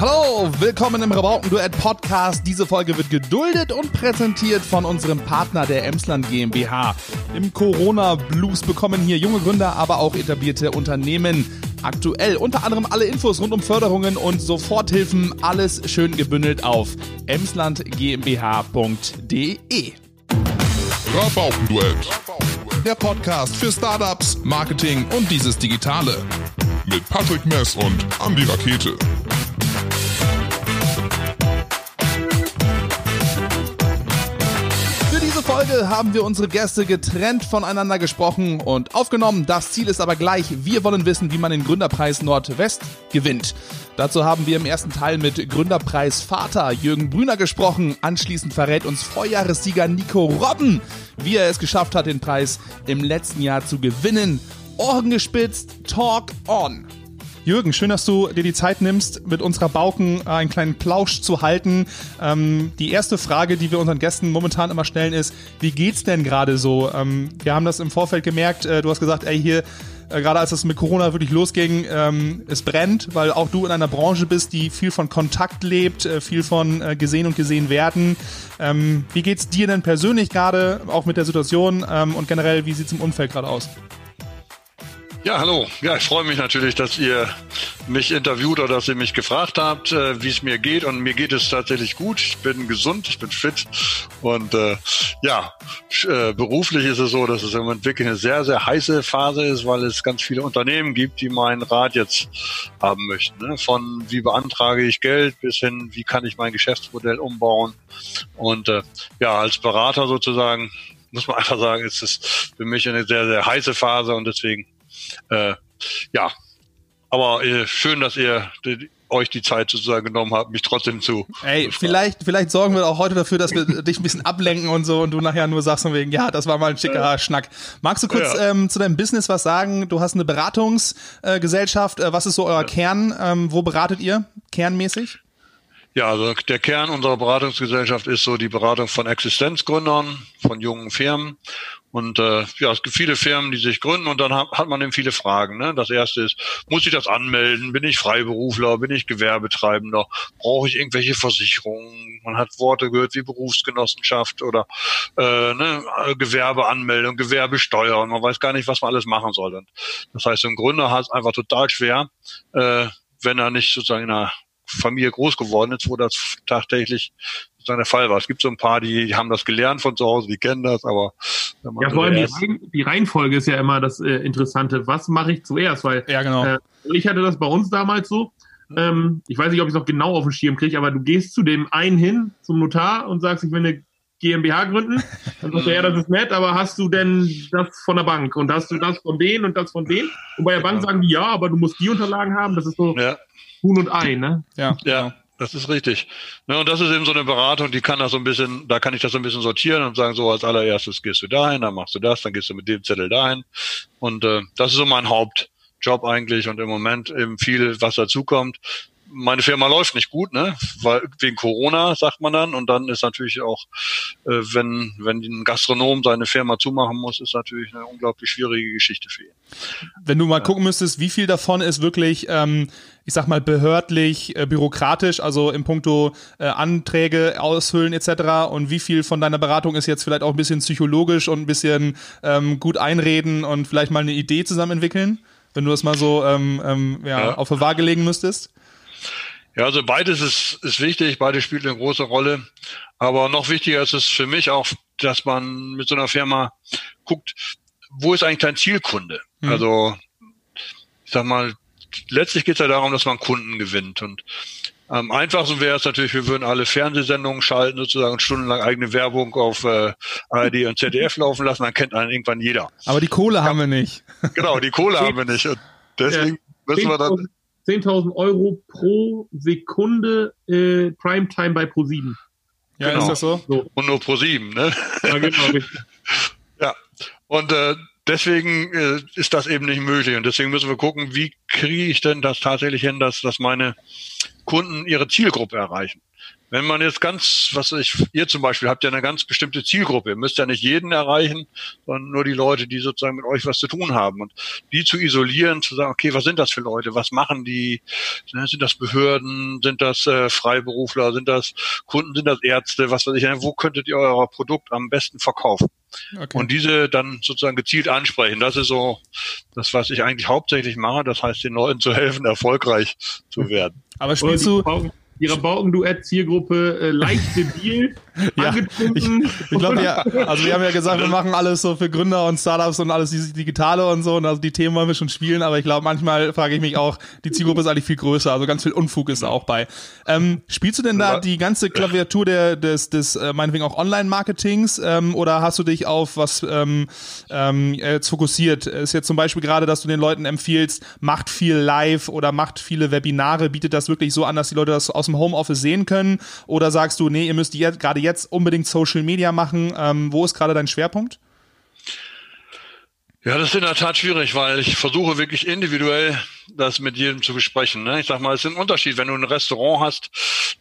Hallo, willkommen im Rabaukenduett Podcast. Diese Folge wird geduldet und präsentiert von unserem Partner der Emsland GmbH. Im Corona Blues bekommen hier junge Gründer, aber auch etablierte Unternehmen aktuell unter anderem alle Infos rund um Förderungen und Soforthilfen, alles schön gebündelt auf emslandgmbh.de. Rabaukenduett. Der Podcast für Startups, Marketing und dieses Digitale. Mit Patrick Mess und Andy Rakete. Folge haben wir unsere Gäste getrennt voneinander gesprochen und aufgenommen. Das Ziel ist aber gleich. Wir wollen wissen, wie man den Gründerpreis Nordwest gewinnt. Dazu haben wir im ersten Teil mit Gründerpreis Vater Jürgen Brüner gesprochen. Anschließend verrät uns Vorjahressieger Nico Robben, wie er es geschafft hat, den Preis im letzten Jahr zu gewinnen. Ohren gespitzt, Talk on. Jürgen, schön, dass du dir die Zeit nimmst, mit unserer Bauken einen kleinen Plausch zu halten. Ähm, die erste Frage, die wir unseren Gästen momentan immer stellen, ist, wie geht's denn gerade so? Ähm, wir haben das im Vorfeld gemerkt, äh, du hast gesagt, ey, hier, äh, gerade als es mit Corona wirklich losging, ähm, es brennt, weil auch du in einer Branche bist, die viel von Kontakt lebt, äh, viel von äh, gesehen und gesehen werden. Ähm, wie geht's dir denn persönlich gerade, auch mit der Situation ähm, und generell, wie sieht's im Umfeld gerade aus? Ja, hallo. Ja, ich freue mich natürlich, dass ihr mich interviewt oder dass ihr mich gefragt habt, äh, wie es mir geht. Und mir geht es tatsächlich gut. Ich bin gesund, ich bin fit. Und äh, ja, äh, beruflich ist es so, dass es im Moment wirklich eine sehr, sehr heiße Phase ist, weil es ganz viele Unternehmen gibt, die meinen Rat jetzt haben möchten. Ne? Von wie beantrage ich Geld bis hin, wie kann ich mein Geschäftsmodell umbauen. Und äh, ja, als Berater sozusagen muss man einfach sagen, ist es für mich eine sehr, sehr heiße Phase und deswegen äh, ja, aber äh, schön, dass ihr die, euch die Zeit sozusagen genommen habt, mich trotzdem zu. Ey, vielleicht, vielleicht sorgen wir auch heute dafür, dass wir dich ein bisschen ablenken und so und du nachher nur sagst von wegen, ja, das war mal ein schicker äh, Schnack. Magst du kurz ja. ähm, zu deinem Business was sagen? Du hast eine Beratungsgesellschaft. Äh, was ist so euer ja. Kern? Ähm, wo beratet ihr kernmäßig? Ja, also der Kern unserer Beratungsgesellschaft ist so die Beratung von Existenzgründern, von jungen Firmen. Und äh, ja, es gibt viele Firmen, die sich gründen und dann hat, man eben viele Fragen. Ne? Das erste ist, muss ich das anmelden? Bin ich Freiberufler? Bin ich Gewerbetreibender? Brauche ich irgendwelche Versicherungen? Man hat Worte gehört wie Berufsgenossenschaft oder äh, ne, Gewerbeanmeldung, Gewerbesteuer und man weiß gar nicht, was man alles machen soll. Das heißt, ein Gründer hat es einfach total schwer, äh, wenn er nicht sozusagen in einer Familie groß geworden ist, wo das tagtäglich der Fall war. Es gibt so ein paar, die haben das gelernt von zu Hause, die kennen das, aber ja, vor allem die, Rein, die, Reihenfolge ist ja immer das äh, Interessante. Was mache ich zuerst? Weil ja, genau. äh, ich hatte das bei uns damals so. Ähm, ich weiß nicht, ob ich es noch genau auf dem Schirm kriege, aber du gehst zu dem einen hin, zum Notar und sagst, ich will eine GmbH gründen. Dann sagt er, ja, das ist nett, aber hast du denn das von der Bank und hast du das von denen und das von denen? Und bei der Bank sagen die, ja, aber du musst die Unterlagen haben. Das ist so, ja. Huhn und Ei, ne? Ja, ja. Das ist richtig. Ne, und das ist eben so eine Beratung, die kann das so ein bisschen, da kann ich das so ein bisschen sortieren und sagen, so als allererstes gehst du dahin, dann machst du das, dann gehst du mit dem Zettel dahin. Und äh, das ist so mein Hauptjob eigentlich und im Moment eben viel, was dazukommt meine Firma läuft nicht gut, ne? Weil wegen Corona sagt man dann und dann ist natürlich auch, äh, wenn wenn ein Gastronom seine Firma zumachen muss, ist natürlich eine unglaublich schwierige Geschichte für ihn. Wenn du mal ja. gucken müsstest, wie viel davon ist wirklich, ähm, ich sag mal behördlich, äh, bürokratisch, also im Punkto äh, Anträge ausfüllen etc. Und wie viel von deiner Beratung ist jetzt vielleicht auch ein bisschen psychologisch und ein bisschen ähm, gut einreden und vielleicht mal eine Idee zusammen entwickeln? Wenn du das mal so ähm, ähm, ja, ja. auf der Waage legen müsstest? Ja, also beides ist, ist wichtig, beides spielt eine große Rolle. Aber noch wichtiger ist es für mich auch, dass man mit so einer Firma guckt, wo ist eigentlich dein Zielkunde? Mhm. Also, ich sag mal, letztlich geht es ja darum, dass man Kunden gewinnt. Und am einfachsten wäre es natürlich, wir würden alle Fernsehsendungen schalten, sozusagen stundenlang eigene Werbung auf äh, ARD und ZDF laufen lassen, dann kennt einen irgendwann jeder. Aber die Kohle haben wir nicht. Genau, die Kohle haben wir nicht. Und deswegen müssen wir dann 10.000 Euro pro Sekunde äh, Primetime bei Pro7. Ja, genau. ist das so? so? Und nur Pro7, ne? Ja, genau. ja, und äh, deswegen äh, ist das eben nicht möglich. Und deswegen müssen wir gucken, wie kriege ich denn das tatsächlich hin, dass, dass meine Kunden ihre Zielgruppe erreichen. Wenn man jetzt ganz, was ich, ihr zum Beispiel habt ja eine ganz bestimmte Zielgruppe. Ihr müsst ja nicht jeden erreichen, sondern nur die Leute, die sozusagen mit euch was zu tun haben. Und die zu isolieren, zu sagen, okay, was sind das für Leute? Was machen die? Ne, sind das Behörden? Sind das äh, Freiberufler? Sind das Kunden? Sind das Ärzte? Was weiß ich? Wo könntet ihr euer Produkt am besten verkaufen? Okay. Und diese dann sozusagen gezielt ansprechen. Das ist so das, was ich eigentlich hauptsächlich mache. Das heißt, den Leuten zu helfen, erfolgreich zu werden. Aber spielst du, ihrer Baukenduett-Zielgruppe äh, leichte Deal ja. Ich, ich glaube, ja, also wir haben ja gesagt, wir machen alles so für Gründer und Startups und alles dieses Digitale und so und also die Themen wollen wir schon spielen, aber ich glaube, manchmal frage ich mich auch, die Zielgruppe ist eigentlich viel größer, also ganz viel Unfug ist da auch bei. Ähm, spielst du denn da die ganze Klaviatur der, des, des äh, meinetwegen auch Online-Marketings ähm, oder hast du dich auf was ähm, ähm, jetzt fokussiert? Ist jetzt zum Beispiel gerade, dass du den Leuten empfiehlst, macht viel live oder macht viele Webinare, bietet das wirklich so an, dass die Leute das aus dem Homeoffice sehen können? Oder sagst du, nee, ihr müsst jetzt, gerade jetzt unbedingt Social Media machen? Ähm, wo ist gerade dein Schwerpunkt? Ja, das ist in der Tat schwierig, weil ich versuche wirklich individuell das mit jedem zu besprechen. Ne? Ich sag mal, es ist ein Unterschied. Wenn du ein Restaurant hast,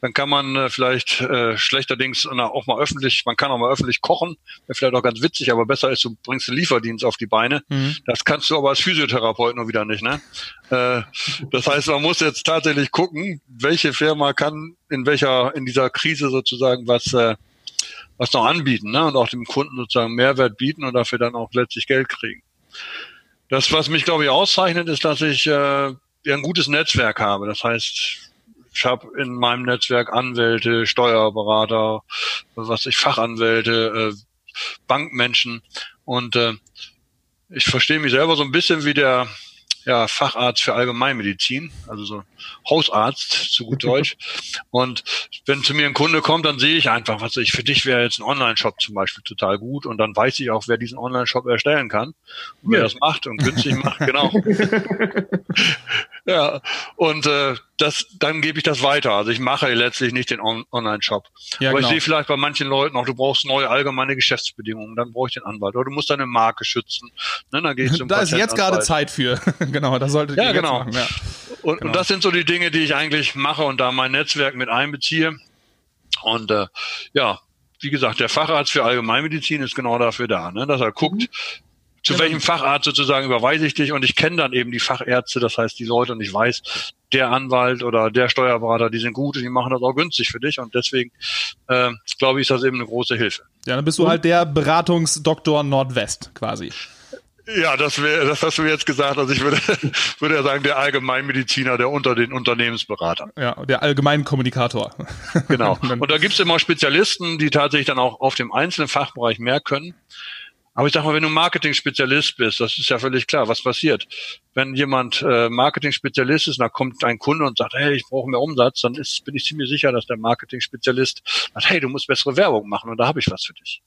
dann kann man äh, vielleicht äh, schlechterdings na, auch mal öffentlich, man kann auch mal öffentlich kochen, wäre vielleicht auch ganz witzig, aber besser ist, du bringst den Lieferdienst auf die Beine. Mhm. Das kannst du aber als Physiotherapeut nur wieder nicht. Ne? Äh, das heißt, man muss jetzt tatsächlich gucken, welche Firma kann in welcher, in dieser Krise sozusagen was äh, was noch anbieten ne? und auch dem Kunden sozusagen Mehrwert bieten und dafür dann auch letztlich Geld kriegen. Das, was mich, glaube ich, auszeichnet, ist, dass ich äh, ein gutes Netzwerk habe. Das heißt, ich habe in meinem Netzwerk Anwälte, Steuerberater, was ich Fachanwälte, äh, Bankmenschen und äh, ich verstehe mich selber so ein bisschen wie der ja, Facharzt für Allgemeinmedizin, also so Hausarzt zu gut Deutsch. Und wenn zu mir ein Kunde kommt, dann sehe ich einfach, was ich für dich wäre jetzt ein Online-Shop zum Beispiel total gut und dann weiß ich auch, wer diesen Online-Shop erstellen kann und wer das macht und günstig macht, genau. ja, und äh, das, dann gebe ich das weiter. Also ich mache letztlich nicht den On Online-Shop. Ja, Aber genau. ich sehe vielleicht bei manchen Leuten auch, du brauchst neue allgemeine Geschäftsbedingungen, dann brauche ich den Anwalt. Oder du musst deine Marke schützen. Ne, dann gehe ich zum Da ist jetzt gerade Zeit für. genau, das sollte ja, genau. Machen, ja. Und, genau. und das sind so die Dinge, die ich eigentlich mache und da mein Netzwerk mit einbeziehe. Und äh, ja, wie gesagt, der Facharzt für Allgemeinmedizin ist genau dafür da, ne? dass er guckt, mhm zu genau. welchem Facharzt sozusagen überweise ich dich und ich kenne dann eben die Fachärzte, das heißt die Leute und ich weiß, der Anwalt oder der Steuerberater, die sind gut und die machen das auch günstig für dich und deswegen äh, glaube ich, ist das eben eine große Hilfe. Ja, dann bist du halt der Beratungsdoktor Nordwest quasi. Ja, das wäre, das hast du jetzt gesagt. Also ich würde, würde ja sagen, der Allgemeinmediziner, der unter den Unternehmensberatern. Ja, der Allgemeinkommunikator. Genau. Und da gibt's immer Spezialisten, die tatsächlich dann auch auf dem einzelnen Fachbereich mehr können. Aber ich sag mal, wenn du Marketing-Spezialist bist, das ist ja völlig klar, was passiert. Wenn jemand äh, Marketing-Spezialist ist, da kommt ein Kunde und sagt, hey, ich brauche mehr Umsatz, dann ist, bin ich ziemlich sicher, dass der Marketing-Spezialist sagt, hey, du musst bessere Werbung machen und da habe ich was für dich.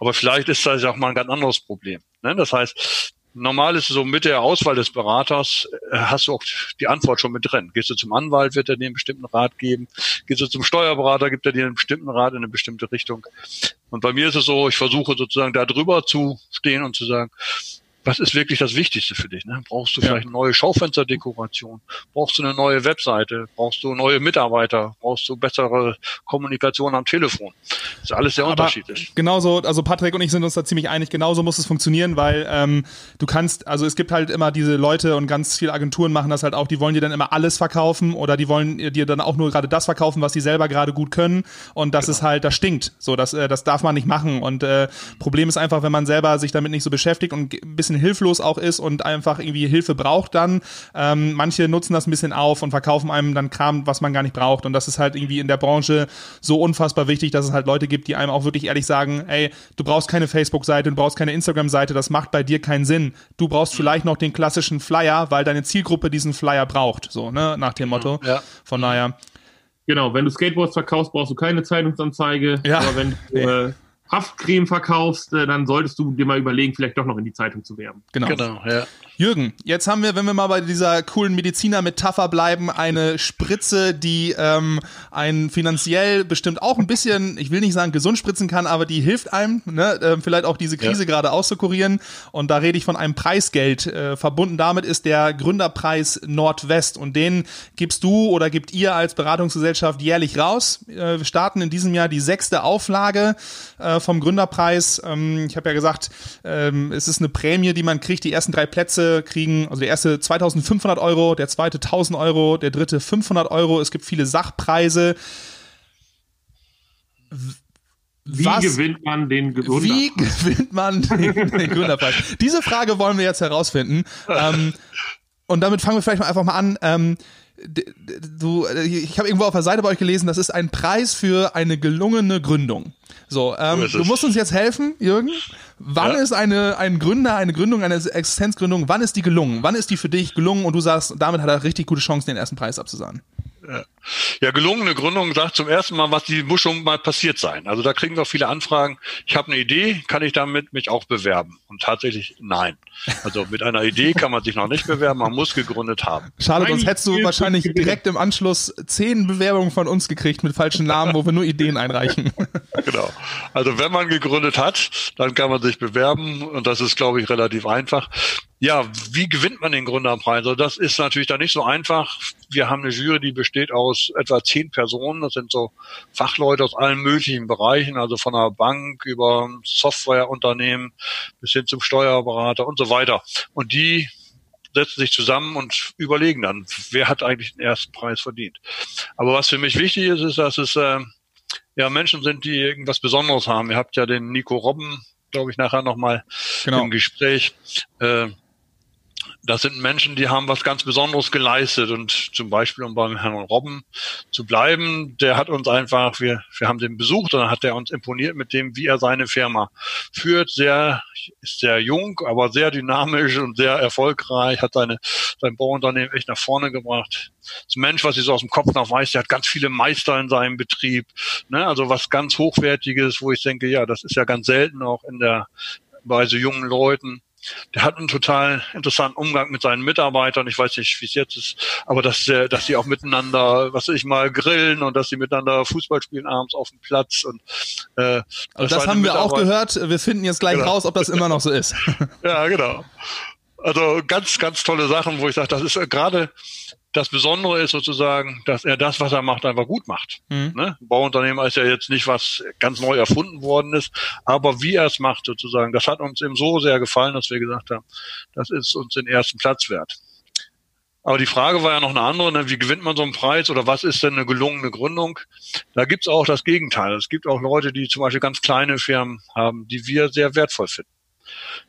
Aber vielleicht ist das auch mal ein ganz anderes Problem. Ne? Das heißt, normal ist es so, mit der Auswahl des Beraters äh, hast du auch die Antwort schon mit drin. Gehst du zum Anwalt, wird er dir einen bestimmten Rat geben. Gehst du zum Steuerberater, gibt er dir einen bestimmten Rat in eine bestimmte Richtung. Und bei mir ist es so, ich versuche sozusagen da drüber zu stehen und zu sagen, was ist wirklich das Wichtigste für dich? Ne? Brauchst du ja. vielleicht eine neue Schaufensterdekoration? Brauchst du eine neue Webseite? Brauchst du neue Mitarbeiter? Brauchst du bessere Kommunikation am Telefon? Das ist alles sehr Aber unterschiedlich. Genauso, also Patrick und ich sind uns da ziemlich einig, genauso muss es funktionieren, weil ähm, du kannst, also es gibt halt immer diese Leute und ganz viele Agenturen machen das halt auch, die wollen dir dann immer alles verkaufen oder die wollen dir dann auch nur gerade das verkaufen, was sie selber gerade gut können und das genau. ist halt, das stinkt. So, das, äh, das darf man nicht machen und äh, Problem ist einfach, wenn man selber sich damit nicht so beschäftigt und ein bisschen bisschen hilflos auch ist und einfach irgendwie Hilfe braucht dann. Ähm, manche nutzen das ein bisschen auf und verkaufen einem dann Kram, was man gar nicht braucht. Und das ist halt irgendwie in der Branche so unfassbar wichtig, dass es halt Leute gibt, die einem auch wirklich ehrlich sagen, ey, du brauchst keine Facebook-Seite, du brauchst keine Instagram-Seite, das macht bei dir keinen Sinn. Du brauchst vielleicht noch den klassischen Flyer, weil deine Zielgruppe diesen Flyer braucht. So, ne, nach dem Motto. Ja. Von daher. Genau, wenn du Skateboards verkaufst, brauchst du keine Zeitungsanzeige. Ja. Aber wenn du äh, Haftcreme verkaufst, äh, dann solltest du dir mal überlegen, vielleicht doch noch in die Zeitung zu werben. Genau. genau ja. Jürgen, jetzt haben wir, wenn wir mal bei dieser coolen Mediziner-Metapher bleiben, eine Spritze, die ähm, einen finanziell bestimmt auch ein bisschen, ich will nicht sagen gesund spritzen kann, aber die hilft einem, ne, äh, vielleicht auch diese Krise ja. gerade auszukurieren. Und da rede ich von einem Preisgeld. Äh, verbunden damit ist der Gründerpreis Nordwest und den gibst du oder gibt ihr als Beratungsgesellschaft jährlich raus. Äh, wir starten in diesem Jahr die sechste Auflage äh, vom Gründerpreis. Ähm, ich habe ja gesagt, ähm, es ist eine Prämie, die man kriegt. Die ersten drei Plätze kriegen, also der erste 2500 Euro, der zweite 1000 Euro, der dritte 500 Euro. Es gibt viele Sachpreise. Wie Was, gewinnt man den Gründerpreis? Wie gewinnt man den, den Gründerpreis? Diese Frage wollen wir jetzt herausfinden. Ähm, und damit fangen wir vielleicht mal einfach mal an. Ähm, du, ich habe irgendwo auf der Seite bei euch gelesen, das ist ein Preis für eine gelungene Gründung. So, ähm, du musst uns jetzt helfen, Jürgen. Wann ja. ist eine, ein Gründer, eine Gründung, eine Existenzgründung, wann ist die gelungen? Wann ist die für dich gelungen und du sagst, damit hat er richtig gute Chancen, den ersten Preis abzusahnen? Ja. ja, gelungene Gründung sagt zum ersten Mal, was die muss schon mal passiert sein. Also da kriegen wir viele Anfragen. Ich habe eine Idee, kann ich damit mich auch bewerben? Und tatsächlich nein. Also mit einer Idee kann man sich noch nicht bewerben, man muss gegründet haben. Schade, sonst hättest du wahrscheinlich direkt im Anschluss zehn Bewerbungen von uns gekriegt mit falschen Namen, wo wir nur Ideen einreichen. Genau. Also wenn man gegründet hat, dann kann man sich bewerben und das ist, glaube ich, relativ einfach. Ja, wie gewinnt man den Gründerpreis? Also das ist natürlich da nicht so einfach. Wir haben eine Jury, die besteht aus etwa zehn Personen. Das sind so Fachleute aus allen möglichen Bereichen, also von einer Bank über Softwareunternehmen bis hin zum Steuerberater und so weiter. Und die setzen sich zusammen und überlegen dann, wer hat eigentlich den ersten Preis verdient. Aber was für mich wichtig ist, ist, dass es äh, ja Menschen sind, die irgendwas Besonderes haben. Ihr habt ja den Nico Robben, glaube ich, nachher nochmal genau. im Gespräch. Äh, das sind Menschen, die haben was ganz Besonderes geleistet und zum Beispiel, um beim Herrn Robben zu bleiben, der hat uns einfach, wir, wir haben den besucht und dann hat er uns imponiert mit dem, wie er seine Firma führt. Sehr, ist sehr jung, aber sehr dynamisch und sehr erfolgreich, hat seine, sein Bauunternehmen echt nach vorne gebracht. Das Mensch, was ich so aus dem Kopf noch weiß, der hat ganz viele Meister in seinem Betrieb, ne? also was ganz Hochwertiges, wo ich denke, ja, das ist ja ganz selten auch in der, bei so jungen Leuten der hat einen total interessanten Umgang mit seinen Mitarbeitern. Ich weiß nicht, wie es jetzt ist, aber dass, äh, dass sie auch miteinander, was ich mal, grillen und dass sie miteinander Fußball spielen abends auf dem Platz. Und, äh, also das haben wir auch gehört. Wir finden jetzt gleich genau. raus, ob das immer noch so ist. ja, genau. Also ganz, ganz tolle Sachen, wo ich sage, das ist äh, gerade das Besondere ist sozusagen, dass er das, was er macht, einfach gut macht. Mhm. Ne? Bauunternehmer ist ja jetzt nicht was ganz neu erfunden worden ist, aber wie er es macht sozusagen, das hat uns eben so sehr gefallen, dass wir gesagt haben, das ist uns den ersten Platz wert. Aber die Frage war ja noch eine andere, ne? wie gewinnt man so einen Preis oder was ist denn eine gelungene Gründung? Da gibt's auch das Gegenteil. Es gibt auch Leute, die zum Beispiel ganz kleine Firmen haben, die wir sehr wertvoll finden.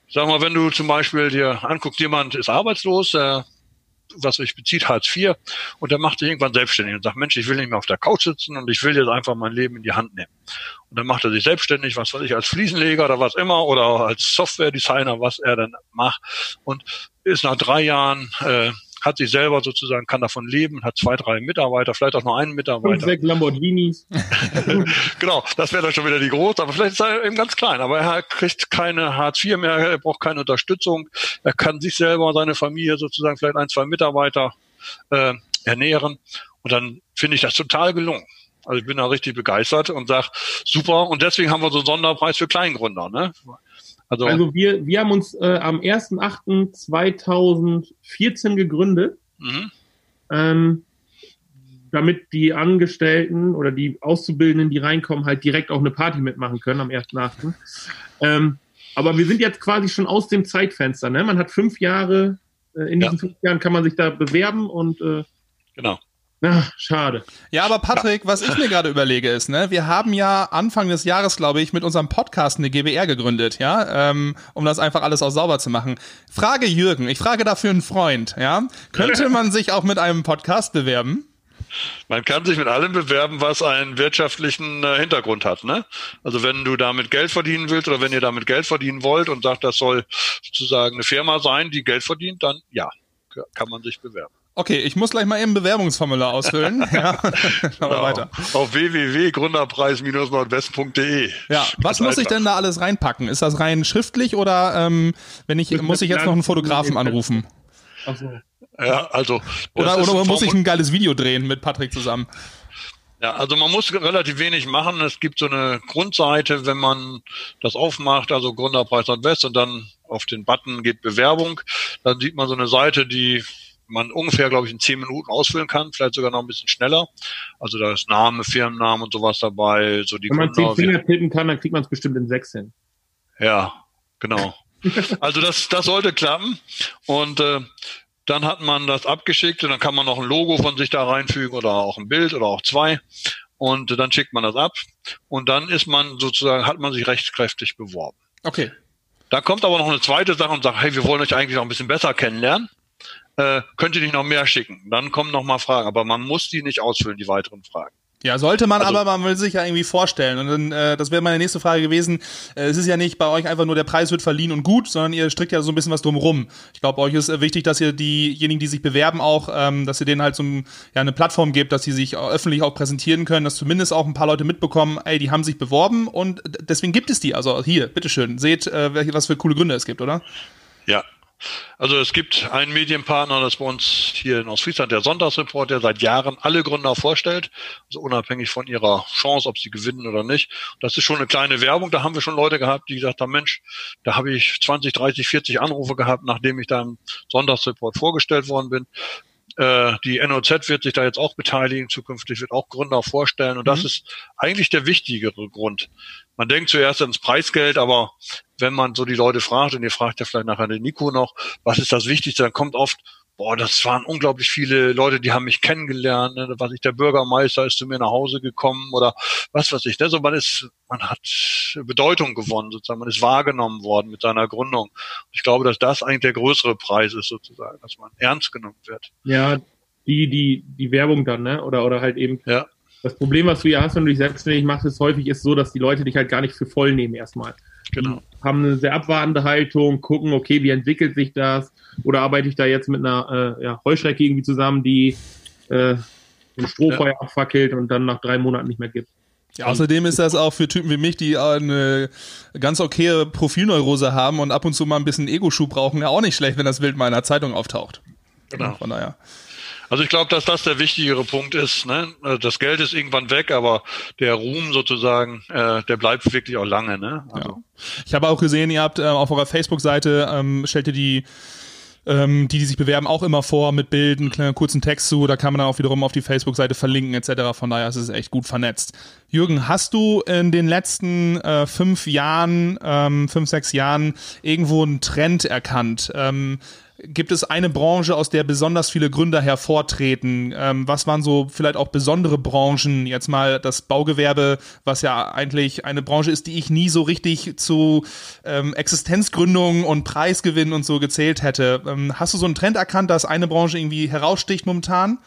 Sag mal, wenn du zum Beispiel dir anguckst, jemand ist arbeitslos, er was sich bezieht, Hartz IV. Und der macht sich irgendwann selbstständig und sagt, Mensch, ich will nicht mehr auf der Couch sitzen und ich will jetzt einfach mein Leben in die Hand nehmen. Und dann macht er sich selbstständig, was weiß ich, als Fliesenleger oder was immer oder als Software-Designer, was er dann macht. Und ist nach drei Jahren äh, hat sich selber sozusagen, kann davon leben, hat zwei, drei Mitarbeiter, vielleicht auch nur einen Mitarbeiter. Fünf, sechs Lamborghinis. genau, das wäre dann schon wieder die große, aber vielleicht ist er eben ganz klein. Aber er kriegt keine Hartz IV mehr, er braucht keine Unterstützung, er kann sich selber, seine Familie sozusagen, vielleicht ein, zwei Mitarbeiter äh, ernähren. Und dann finde ich das total gelungen. Also ich bin da richtig begeistert und sag super. Und deswegen haben wir so einen Sonderpreis für Kleingründer. Ne? Also, also wir, wir haben uns äh, am 1.8.2014 gegründet, mhm. ähm, damit die Angestellten oder die Auszubildenden, die reinkommen, halt direkt auch eine Party mitmachen können am 1.8. Ähm, aber wir sind jetzt quasi schon aus dem Zeitfenster. Ne? Man hat fünf Jahre, äh, in diesen ja. fünf Jahren kann man sich da bewerben und äh, genau. Ach, schade. Ja, aber Patrick, was ich mir gerade überlege ist, ne, wir haben ja Anfang des Jahres, glaube ich, mit unserem Podcast eine GBR gegründet, ja, ähm, um das einfach alles auch sauber zu machen. Frage Jürgen, ich frage dafür einen Freund, ja, könnte man sich auch mit einem Podcast bewerben? Man kann sich mit allem bewerben, was einen wirtschaftlichen äh, Hintergrund hat. Ne? Also wenn du damit Geld verdienen willst oder wenn ihr damit Geld verdienen wollt und sagt, das soll sozusagen eine Firma sein, die Geld verdient, dann ja, kann man sich bewerben. Okay, ich muss gleich mal eben ein Bewerbungsformular ausfüllen. ja, genau. weiter. Auf www.gründerpreis-nordwest.de. Ja, was muss ich denn da alles reinpacken? Ist das rein schriftlich oder ähm, wenn ich muss ich jetzt noch einen Fotografen anrufen? So. Ja, also oder, oder muss ich ein geiles Video drehen mit Patrick zusammen? Ja, also man muss relativ wenig machen. Es gibt so eine Grundseite, wenn man das aufmacht, also Gründerpreis Nordwest und dann auf den Button geht Bewerbung, dann sieht man so eine Seite, die man ungefähr, glaube ich, in zehn Minuten ausfüllen kann, vielleicht sogar noch ein bisschen schneller. Also da ist Name, Firmennamen und sowas dabei. So die Wenn man zehn Finger tippen kann, dann kriegt man es bestimmt in sechs hin. Ja, genau. also das, das sollte klappen. Und äh, dann hat man das abgeschickt und dann kann man noch ein Logo von sich da reinfügen oder auch ein Bild oder auch zwei. Und dann schickt man das ab. Und dann ist man sozusagen, hat man sich rechtskräftig beworben. Okay. Da kommt aber noch eine zweite Sache und sagt, hey, wir wollen euch eigentlich noch ein bisschen besser kennenlernen äh, könnt ihr nicht noch mehr schicken? Dann kommen noch mal Fragen, aber man muss die nicht ausfüllen, die weiteren Fragen. Ja, sollte man, also, aber man will sich ja irgendwie vorstellen. Und dann, äh, das wäre meine nächste Frage gewesen. Äh, es ist ja nicht bei euch einfach nur der Preis wird verliehen und gut, sondern ihr strickt ja so ein bisschen was drumrum. Ich glaube, euch ist äh, wichtig, dass ihr diejenigen, die sich bewerben, auch, ähm, dass ihr denen halt so ein, ja, eine Plattform gebt, dass sie sich öffentlich auch präsentieren können, dass zumindest auch ein paar Leute mitbekommen, ey, die haben sich beworben und deswegen gibt es die. Also hier, bitteschön, seht, äh, was für coole Gründe es gibt, oder? Ja, also es gibt einen Medienpartner, das bei uns hier in Ostfriesland, der Sonntagsreport, der seit Jahren alle Gründer vorstellt, also unabhängig von ihrer Chance, ob sie gewinnen oder nicht. Das ist schon eine kleine Werbung, da haben wir schon Leute gehabt, die gesagt haben, Mensch, da habe ich 20, 30, 40 Anrufe gehabt, nachdem ich da im Sonntagsreport vorgestellt worden bin. Äh, die NOZ wird sich da jetzt auch beteiligen, zukünftig wird auch Gründer vorstellen. Und mhm. das ist eigentlich der wichtigere Grund. Man denkt zuerst ans Preisgeld, aber wenn man so die Leute fragt, und ihr fragt ja vielleicht nachher den Nico noch, was ist das Wichtigste, dann kommt oft, boah, das waren unglaublich viele Leute, die haben mich kennengelernt, ne? was ich, der Bürgermeister ist zu mir nach Hause gekommen oder was weiß ich. Ne? So, man ist, man hat Bedeutung gewonnen, sozusagen, man ist wahrgenommen worden mit seiner Gründung. Ich glaube, dass das eigentlich der größere Preis ist, sozusagen, dass man ernst genommen wird. Ja, die, die, die Werbung dann, ne? Oder, oder halt eben. Ja. Das Problem, was du ja hast, wenn du dich selbstständig machst, ist häufig ist so, dass die Leute dich halt gar nicht für voll nehmen erstmal. Genau. Die haben eine sehr abwartende Haltung, gucken, okay, wie entwickelt sich das? Oder arbeite ich da jetzt mit einer äh, ja, Heuschrecke irgendwie zusammen, die äh, ein Strohfeuer ja. abfackelt und dann nach drei Monaten nicht mehr gibt? Ja, außerdem ist das auch für Typen wie mich, die eine ganz okaye Profilneurose haben und ab und zu mal ein bisschen Ego-Schub brauchen, ja auch nicht schlecht, wenn das Bild mal in einer Zeitung auftaucht. Genau. Von daher. Also ich glaube, dass das der wichtigere Punkt ist. Ne? Also das Geld ist irgendwann weg, aber der Ruhm sozusagen, äh, der bleibt wirklich auch lange. Ne? Also. Ja. Ich habe auch gesehen, ihr habt äh, auf eurer Facebook-Seite ähm, stellt ihr die ähm, die, die sich bewerben, auch immer vor mit Bilden, kleinen kurzen Text zu. Da kann man dann auch wiederum auf die Facebook-Seite verlinken etc. Von daher ist es echt gut vernetzt. Jürgen, hast du in den letzten äh, fünf Jahren, ähm, fünf, sechs Jahren irgendwo einen Trend erkannt? Ähm, Gibt es eine Branche, aus der besonders viele Gründer hervortreten? Ähm, was waren so vielleicht auch besondere Branchen? Jetzt mal das Baugewerbe, was ja eigentlich eine Branche ist, die ich nie so richtig zu ähm, Existenzgründung und Preisgewinn und so gezählt hätte. Ähm, hast du so einen Trend erkannt, dass eine Branche irgendwie heraussticht momentan?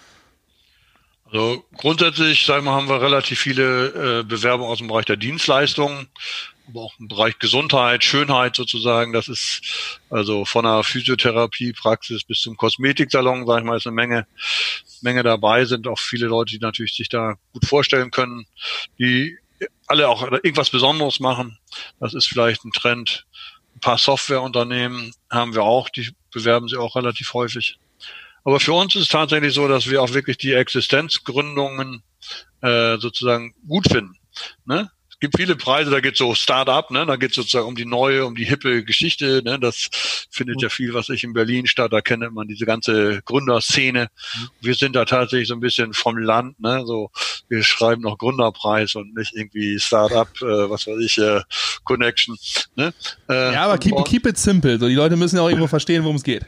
Also grundsätzlich, sagen wir, haben wir relativ viele äh, Bewerbungen aus dem Bereich der Dienstleistungen aber auch im Bereich Gesundheit, Schönheit sozusagen. Das ist also von der Physiotherapiepraxis bis zum Kosmetiksalon, sage ich mal, ist eine Menge, Menge dabei. Sind auch viele Leute, die natürlich sich da gut vorstellen können, die alle auch irgendwas Besonderes machen. Das ist vielleicht ein Trend. Ein paar Softwareunternehmen haben wir auch, die bewerben sich auch relativ häufig. Aber für uns ist es tatsächlich so, dass wir auch wirklich die Existenzgründungen äh, sozusagen gut finden. Ne? Gibt viele Preise, da geht so Start-up, ne? da geht sozusagen um die neue, um die hippe Geschichte. Ne? Das findet ja viel, was ich in Berlin statt. Da kennt man diese ganze Gründerszene. Mhm. Wir sind da tatsächlich so ein bisschen vom Land. Ne? So, wir schreiben noch Gründerpreis und nicht irgendwie Start-up, äh, was weiß ich, äh, Connection. Ne? Äh, ja, aber keep, keep it simple. So, die Leute müssen ja auch irgendwo verstehen, worum es geht.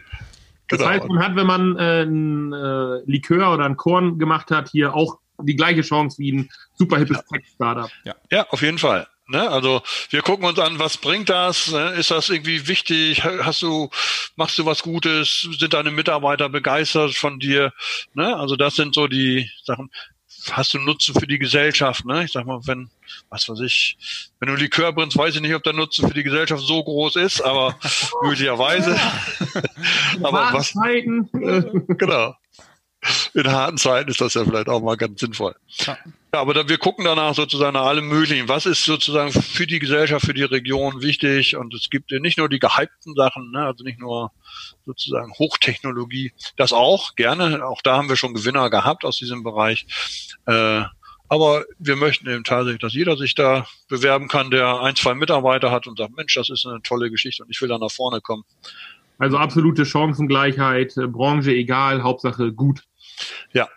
Das genau. heißt, man hat, wenn man äh, ein äh, Likör oder ein Korn gemacht hat, hier auch die gleiche Chance wie ein super hippes ja. Tech-Startup. Ja. ja, auf jeden Fall. Ne? Also wir gucken uns an, was bringt das? Ne? Ist das irgendwie wichtig? Hast du, machst du was Gutes? Sind deine Mitarbeiter begeistert von dir? Ne? Also das sind so die Sachen. Hast du Nutzen für die Gesellschaft? Ne? Ich sag mal, wenn, was weiß ich, wenn du Likör bringst, weiß ich nicht, ob der Nutzen für die Gesellschaft so groß ist, aber möglicherweise. aber was? genau. In harten Zeiten ist das ja vielleicht auch mal ganz sinnvoll. Ja, ja aber da, wir gucken danach sozusagen nach allem Möglichen. Was ist sozusagen für die Gesellschaft, für die Region wichtig? Und es gibt nicht nur die gehypten Sachen, ne? also nicht nur sozusagen Hochtechnologie, das auch gerne. Auch da haben wir schon Gewinner gehabt aus diesem Bereich. Äh, aber wir möchten eben tatsächlich, dass jeder sich da bewerben kann, der ein, zwei Mitarbeiter hat und sagt, Mensch, das ist eine tolle Geschichte und ich will da nach vorne kommen. Also absolute Chancengleichheit, Branche egal, Hauptsache gut. Ja,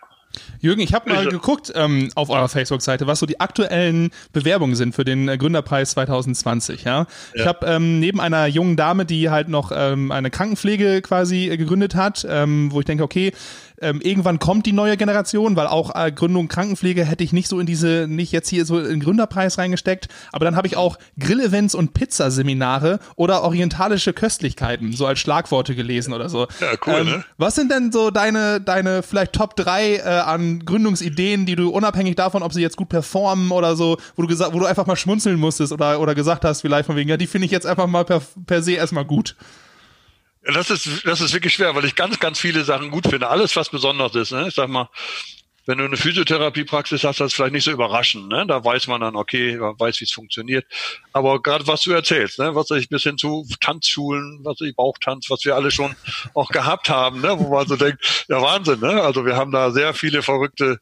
Jürgen, ich habe mal also, geguckt ähm, auf eurer Facebook-Seite, was so die aktuellen Bewerbungen sind für den äh, Gründerpreis 2020. Ja, ja. ich habe ähm, neben einer jungen Dame, die halt noch ähm, eine Krankenpflege quasi äh, gegründet hat, ähm, wo ich denke, okay, ähm, irgendwann kommt die neue Generation, weil auch äh, Gründung Krankenpflege hätte ich nicht so in diese, nicht jetzt hier so in Gründerpreis reingesteckt. Aber dann habe ich auch Grillevents und Pizzaseminare oder orientalische Köstlichkeiten so als Schlagworte gelesen oder so. Ja, cool. Ähm, ne? Was sind denn so deine, deine vielleicht Top 3 äh, an Gründungsideen, die du unabhängig davon, ob sie jetzt gut performen oder so, wo du gesagt, wo du einfach mal schmunzeln musstest oder, oder gesagt hast, vielleicht von wegen, ja, die finde ich jetzt einfach mal per, per se erstmal gut. Das ist, das ist wirklich schwer, weil ich ganz, ganz viele Sachen gut finde. Alles, was besonders ist. Ne? Ich sag mal, wenn du eine Physiotherapiepraxis hast, das ist vielleicht nicht so überraschend. Ne? Da weiß man dann, okay, man weiß, wie es funktioniert. Aber gerade was du erzählst, ne? was ich bis hin zu Tanzschulen, was ich Bauchtanz, was wir alle schon auch gehabt haben, ne? wo man so denkt, ja Wahnsinn. Ne? Also wir haben da sehr viele verrückte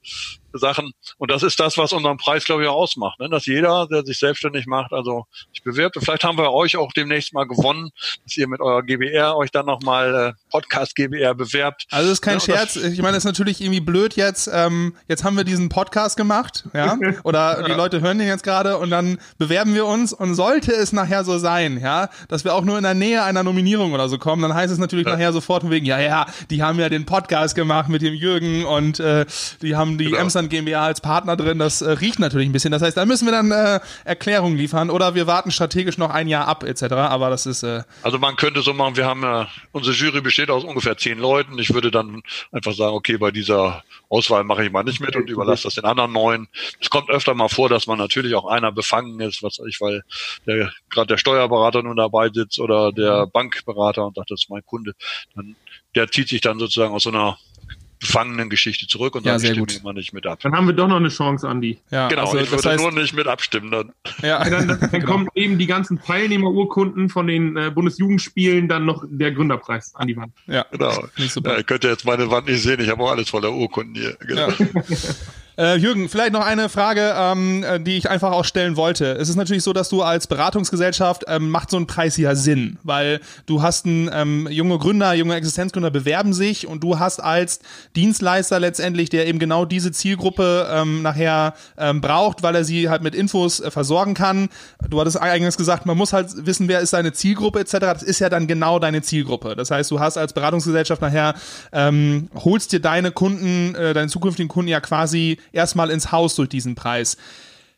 Sachen. Und das ist das, was unseren Preis, glaube ich, auch ausmacht. Ne? Dass jeder, der sich selbstständig macht, also sich bewirbt. Und vielleicht haben wir euch auch demnächst mal gewonnen, dass ihr mit eurer GBR euch dann nochmal äh, Podcast GBR bewerbt. Also das ist kein ja, Scherz. Ich meine, das ist natürlich irgendwie blöd jetzt. Ähm, jetzt haben wir diesen Podcast gemacht, ja, oder die Leute hören den jetzt gerade und dann bewerben wir uns und sollte es nachher so sein, ja, dass wir auch nur in der Nähe einer Nominierung oder so kommen, dann heißt es natürlich ja. nachher sofort von wegen, ja, ja, die haben ja den Podcast gemacht mit dem Jürgen und äh, die haben die genau. Emsland GmbH als Partner drin. Das äh, riecht natürlich ein bisschen. Das heißt, da müssen wir dann äh, Erklärungen liefern oder wir warten strategisch noch ein Jahr ab etc. Aber das ist. Äh also man könnte so machen. Wir haben ja unsere Jury besteht aus ungefähr zehn Leuten. Ich würde dann einfach sagen, okay, bei dieser Auswahl mache ich mal nicht mit und überlasse das den anderen neun. Es kommt öfter mal vor, dass man natürlich auch einer befangen ist, was ich, weil der gerade der Steuerberater nun dabei sitzt oder der Bankberater und sagt, das ist mein Kunde. Dann der zieht sich dann sozusagen aus so einer Gefangenen-Geschichte zurück und ja, dann stimmt immer nicht mit ab. Dann haben wir doch noch eine Chance, Andi. Ja, genau, also, ich würde heißt, nur nicht mit abstimmen dann. Ja, dann, dann genau. kommen eben die ganzen Teilnehmerurkunden von den äh, Bundesjugendspielen dann noch der Gründerpreis an die Wand. Ja, genau. Ja, ihr könnt ja jetzt meine Wand nicht sehen, ich habe auch alles voller Urkunden hier. Genau. Äh, Jürgen, vielleicht noch eine Frage, ähm, äh, die ich einfach auch stellen wollte. Es ist natürlich so, dass du als Beratungsgesellschaft ähm, macht so ein Preis ja Sinn, weil du hast einen ähm, junge Gründer, junge Existenzgründer bewerben sich und du hast als Dienstleister letztendlich, der eben genau diese Zielgruppe ähm, nachher ähm, braucht, weil er sie halt mit Infos äh, versorgen kann. Du hattest eingangs gesagt, man muss halt wissen, wer ist deine Zielgruppe etc. Das ist ja dann genau deine Zielgruppe. Das heißt, du hast als Beratungsgesellschaft nachher ähm, holst dir deine Kunden, äh, deine zukünftigen Kunden ja quasi erstmal ins Haus durch diesen Preis.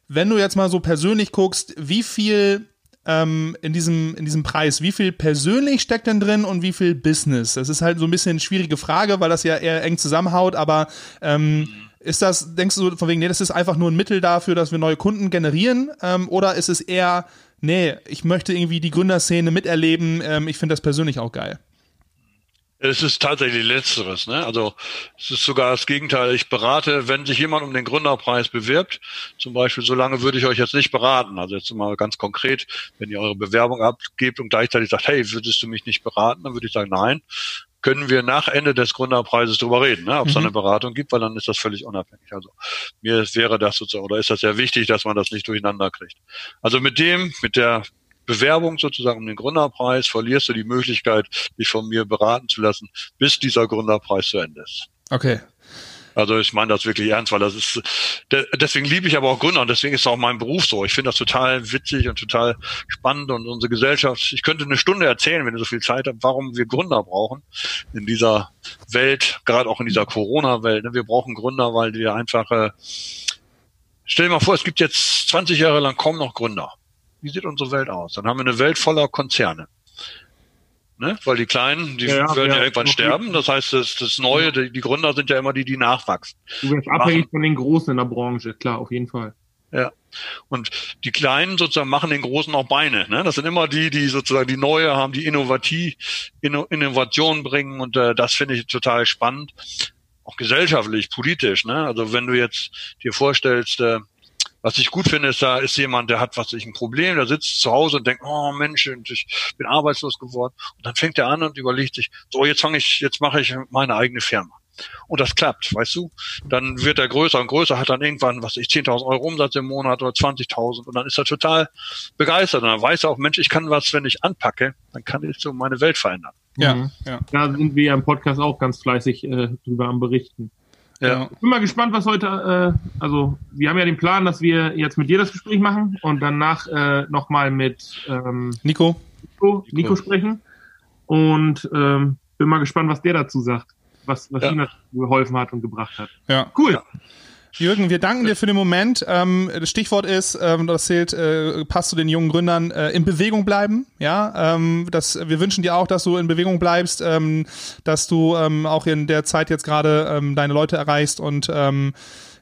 Wenn du jetzt mal so persönlich guckst, wie viel ähm, in, diesem, in diesem Preis, wie viel persönlich steckt denn drin und wie viel Business? Das ist halt so ein bisschen eine schwierige Frage, weil das ja eher eng zusammenhaut, aber ähm, ist das, denkst du von wegen, nee, das ist einfach nur ein Mittel dafür, dass wir neue Kunden generieren? Ähm, oder ist es eher, nee, ich möchte irgendwie die Gründerszene miterleben, ähm, ich finde das persönlich auch geil? Es ist tatsächlich Letzteres. Ne? Also es ist sogar das Gegenteil. Ich berate, wenn sich jemand um den Gründerpreis bewirbt, zum Beispiel, so lange würde ich euch jetzt nicht beraten. Also jetzt mal ganz konkret, wenn ihr eure Bewerbung abgebt und gleichzeitig sagt, hey, würdest du mich nicht beraten, dann würde ich sagen, nein. Können wir nach Ende des Gründerpreises drüber reden, ne? ob es mhm. da eine Beratung gibt, weil dann ist das völlig unabhängig. Also mir wäre das sozusagen, oder ist das sehr wichtig, dass man das nicht durcheinander kriegt. Also mit dem, mit der Bewerbung sozusagen um den Gründerpreis verlierst du die Möglichkeit, dich von mir beraten zu lassen, bis dieser Gründerpreis zu Ende ist. Okay. Also ich meine das wirklich ernst, weil das ist, deswegen liebe ich aber auch Gründer und deswegen ist auch mein Beruf so. Ich finde das total witzig und total spannend und unsere Gesellschaft, ich könnte eine Stunde erzählen, wenn ihr so viel Zeit habt, warum wir Gründer brauchen in dieser Welt, gerade auch in dieser Corona-Welt. Ne? Wir brauchen Gründer, weil die einfach, äh, stell dir mal vor, es gibt jetzt 20 Jahre lang kaum noch Gründer wie sieht unsere Welt aus? Dann haben wir eine Welt voller Konzerne. Ne? Weil die Kleinen, die ja, werden ja, ja irgendwann sterben. Das heißt, das, das Neue, die, die, Gründer sind ja immer die, die nachwachsen. Du wirst abhängig von den Großen in der Branche, klar, auf jeden Fall. Ja. Und die Kleinen sozusagen machen den Großen auch Beine. Ne? Das sind immer die, die sozusagen die Neue haben, die innovativ, Inno, Innovation bringen und äh, das finde ich total spannend. auch gesellschaftlich, politisch. Ne? Also wenn du jetzt dir vorstellst, äh, was ich gut finde, ist, da ist jemand, der hat was ich ein Problem, der sitzt zu Hause und denkt, oh Mensch, ich bin arbeitslos geworden. Und dann fängt er an und überlegt sich, so jetzt fange ich, jetzt mache ich meine eigene Firma. Und das klappt, weißt du? Dann wird er größer und größer, hat dann irgendwann, was ich, 10.000 Euro Umsatz im Monat oder 20.000 und dann ist er total begeistert und dann weiß er auch, Mensch, ich kann was, wenn ich anpacke, dann kann ich so meine Welt verändern. Ja, mhm. ja. Da sind wir im Podcast auch ganz fleißig äh, drüber am Berichten. Ja. Ich bin mal gespannt, was heute, äh, also wir haben ja den Plan, dass wir jetzt mit dir das Gespräch machen und danach äh, nochmal mit ähm, Nico. Nico, Nico sprechen. Und ähm, bin mal gespannt, was der dazu sagt, was, was ja. ihm geholfen hat und gebracht hat. Ja. Cool. Ja. Jürgen, wir danken dir für den Moment. Ähm, das Stichwort ist, ähm, das zählt, äh, passt zu den jungen Gründern, äh, in Bewegung bleiben. Ja, ähm, das, wir wünschen dir auch, dass du in Bewegung bleibst, ähm, dass du ähm, auch in der Zeit jetzt gerade ähm, deine Leute erreichst und ähm,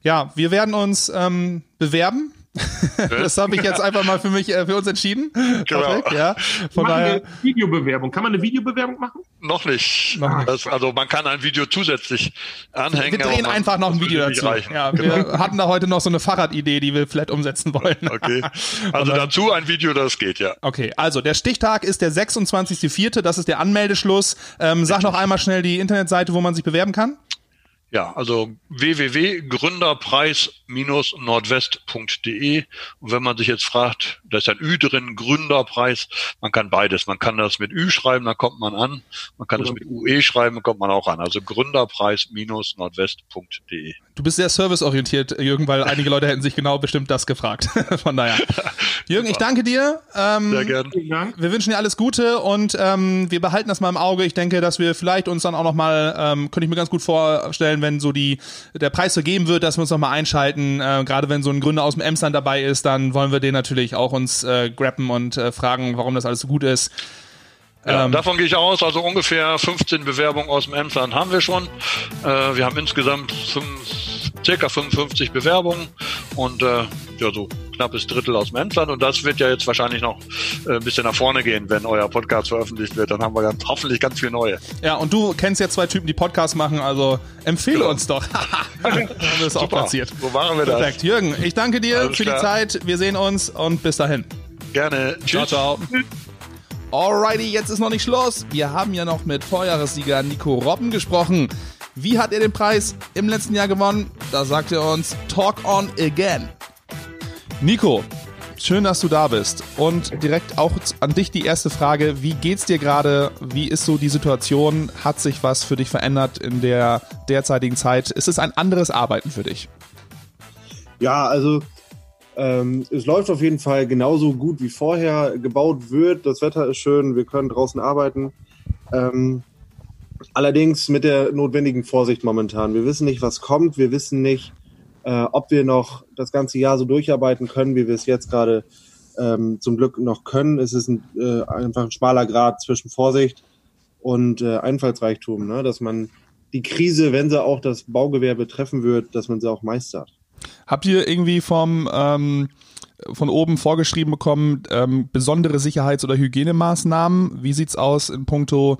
ja, wir werden uns ähm, bewerben das habe ich jetzt einfach mal für mich, äh, für uns entschieden. Genau. ja. Von daher. Videobewerbung. Kann man eine Videobewerbung machen? Noch nicht. Noch. Das, also man kann ein Video zusätzlich anhängen. Wir drehen einfach noch ein Video dazu. Ja, genau. Wir hatten da heute noch so eine Fahrradidee, die wir vielleicht umsetzen wollen. Okay. Also dann, dazu ein Video, das geht, ja. Okay, also der Stichtag ist der 26.04., das ist der Anmeldeschluss. Ähm, sag noch einmal schnell die Internetseite, wo man sich bewerben kann. Ja, also www.gründerpreis-nordwest.de. Und wenn man sich jetzt fragt, da ist ein Ü drin, Gründerpreis, man kann beides. Man kann das mit Ü schreiben, dann kommt man an. Man kann das mit UE schreiben, dann kommt man auch an. Also Gründerpreis-nordwest.de. Du bist sehr serviceorientiert, Jürgen, weil einige Leute hätten sich genau bestimmt das gefragt. Von daher. Jürgen, ich danke dir. Ähm, sehr gerne. Wir wünschen dir alles Gute und ähm, wir behalten das mal im Auge. Ich denke, dass wir vielleicht uns dann auch nochmal, ähm, könnte ich mir ganz gut vorstellen, wenn so die der Preis vergeben wird, dass wir uns nochmal einschalten. Äh, Gerade wenn so ein Gründer aus dem Emsland dabei ist, dann wollen wir den natürlich auch uns äh, grappen und äh, fragen, warum das alles so gut ist. Ja, ähm, davon gehe ich aus. Also ungefähr 15 Bewerbungen aus dem Emsland haben wir schon. Äh, wir haben insgesamt fünf, circa 55 Bewerbungen und äh, ja, so knappes Drittel aus dem Emsland. Und das wird ja jetzt wahrscheinlich noch äh, ein bisschen nach vorne gehen, wenn euer Podcast veröffentlicht wird. Dann haben wir ganz, hoffentlich ganz viel neue. Ja, und du kennst ja zwei Typen, die Podcasts machen, also empfehle genau. uns doch. haben wir es auch platziert. Wo waren wir Perfekt. das? Jürgen, ich danke dir Alles für klar. die Zeit. Wir sehen uns und bis dahin. Gerne. Ciao, ciao. Alrighty, jetzt ist noch nicht Schluss. Wir haben ja noch mit Vorjahressieger Nico Robben gesprochen. Wie hat er den Preis im letzten Jahr gewonnen? Da sagt er uns Talk on again. Nico, schön, dass du da bist. Und direkt auch an dich die erste Frage. Wie geht's dir gerade? Wie ist so die Situation? Hat sich was für dich verändert in der derzeitigen Zeit? Ist es ein anderes Arbeiten für dich? Ja, also ähm, es läuft auf jeden Fall genauso gut wie vorher. Gebaut wird, das Wetter ist schön, wir können draußen arbeiten. Ähm, allerdings mit der notwendigen Vorsicht momentan. Wir wissen nicht, was kommt. Wir wissen nicht, äh, ob wir noch das ganze Jahr so durcharbeiten können, wie wir es jetzt gerade ähm, zum Glück noch können. Es ist ein, äh, einfach ein schmaler Grad zwischen Vorsicht und äh, Einfallsreichtum, ne? dass man die Krise, wenn sie auch das Baugewerbe treffen wird, dass man sie auch meistert. Habt ihr irgendwie vom ähm, von oben vorgeschrieben bekommen, ähm, besondere Sicherheits- oder Hygienemaßnahmen? Wie sieht's aus in puncto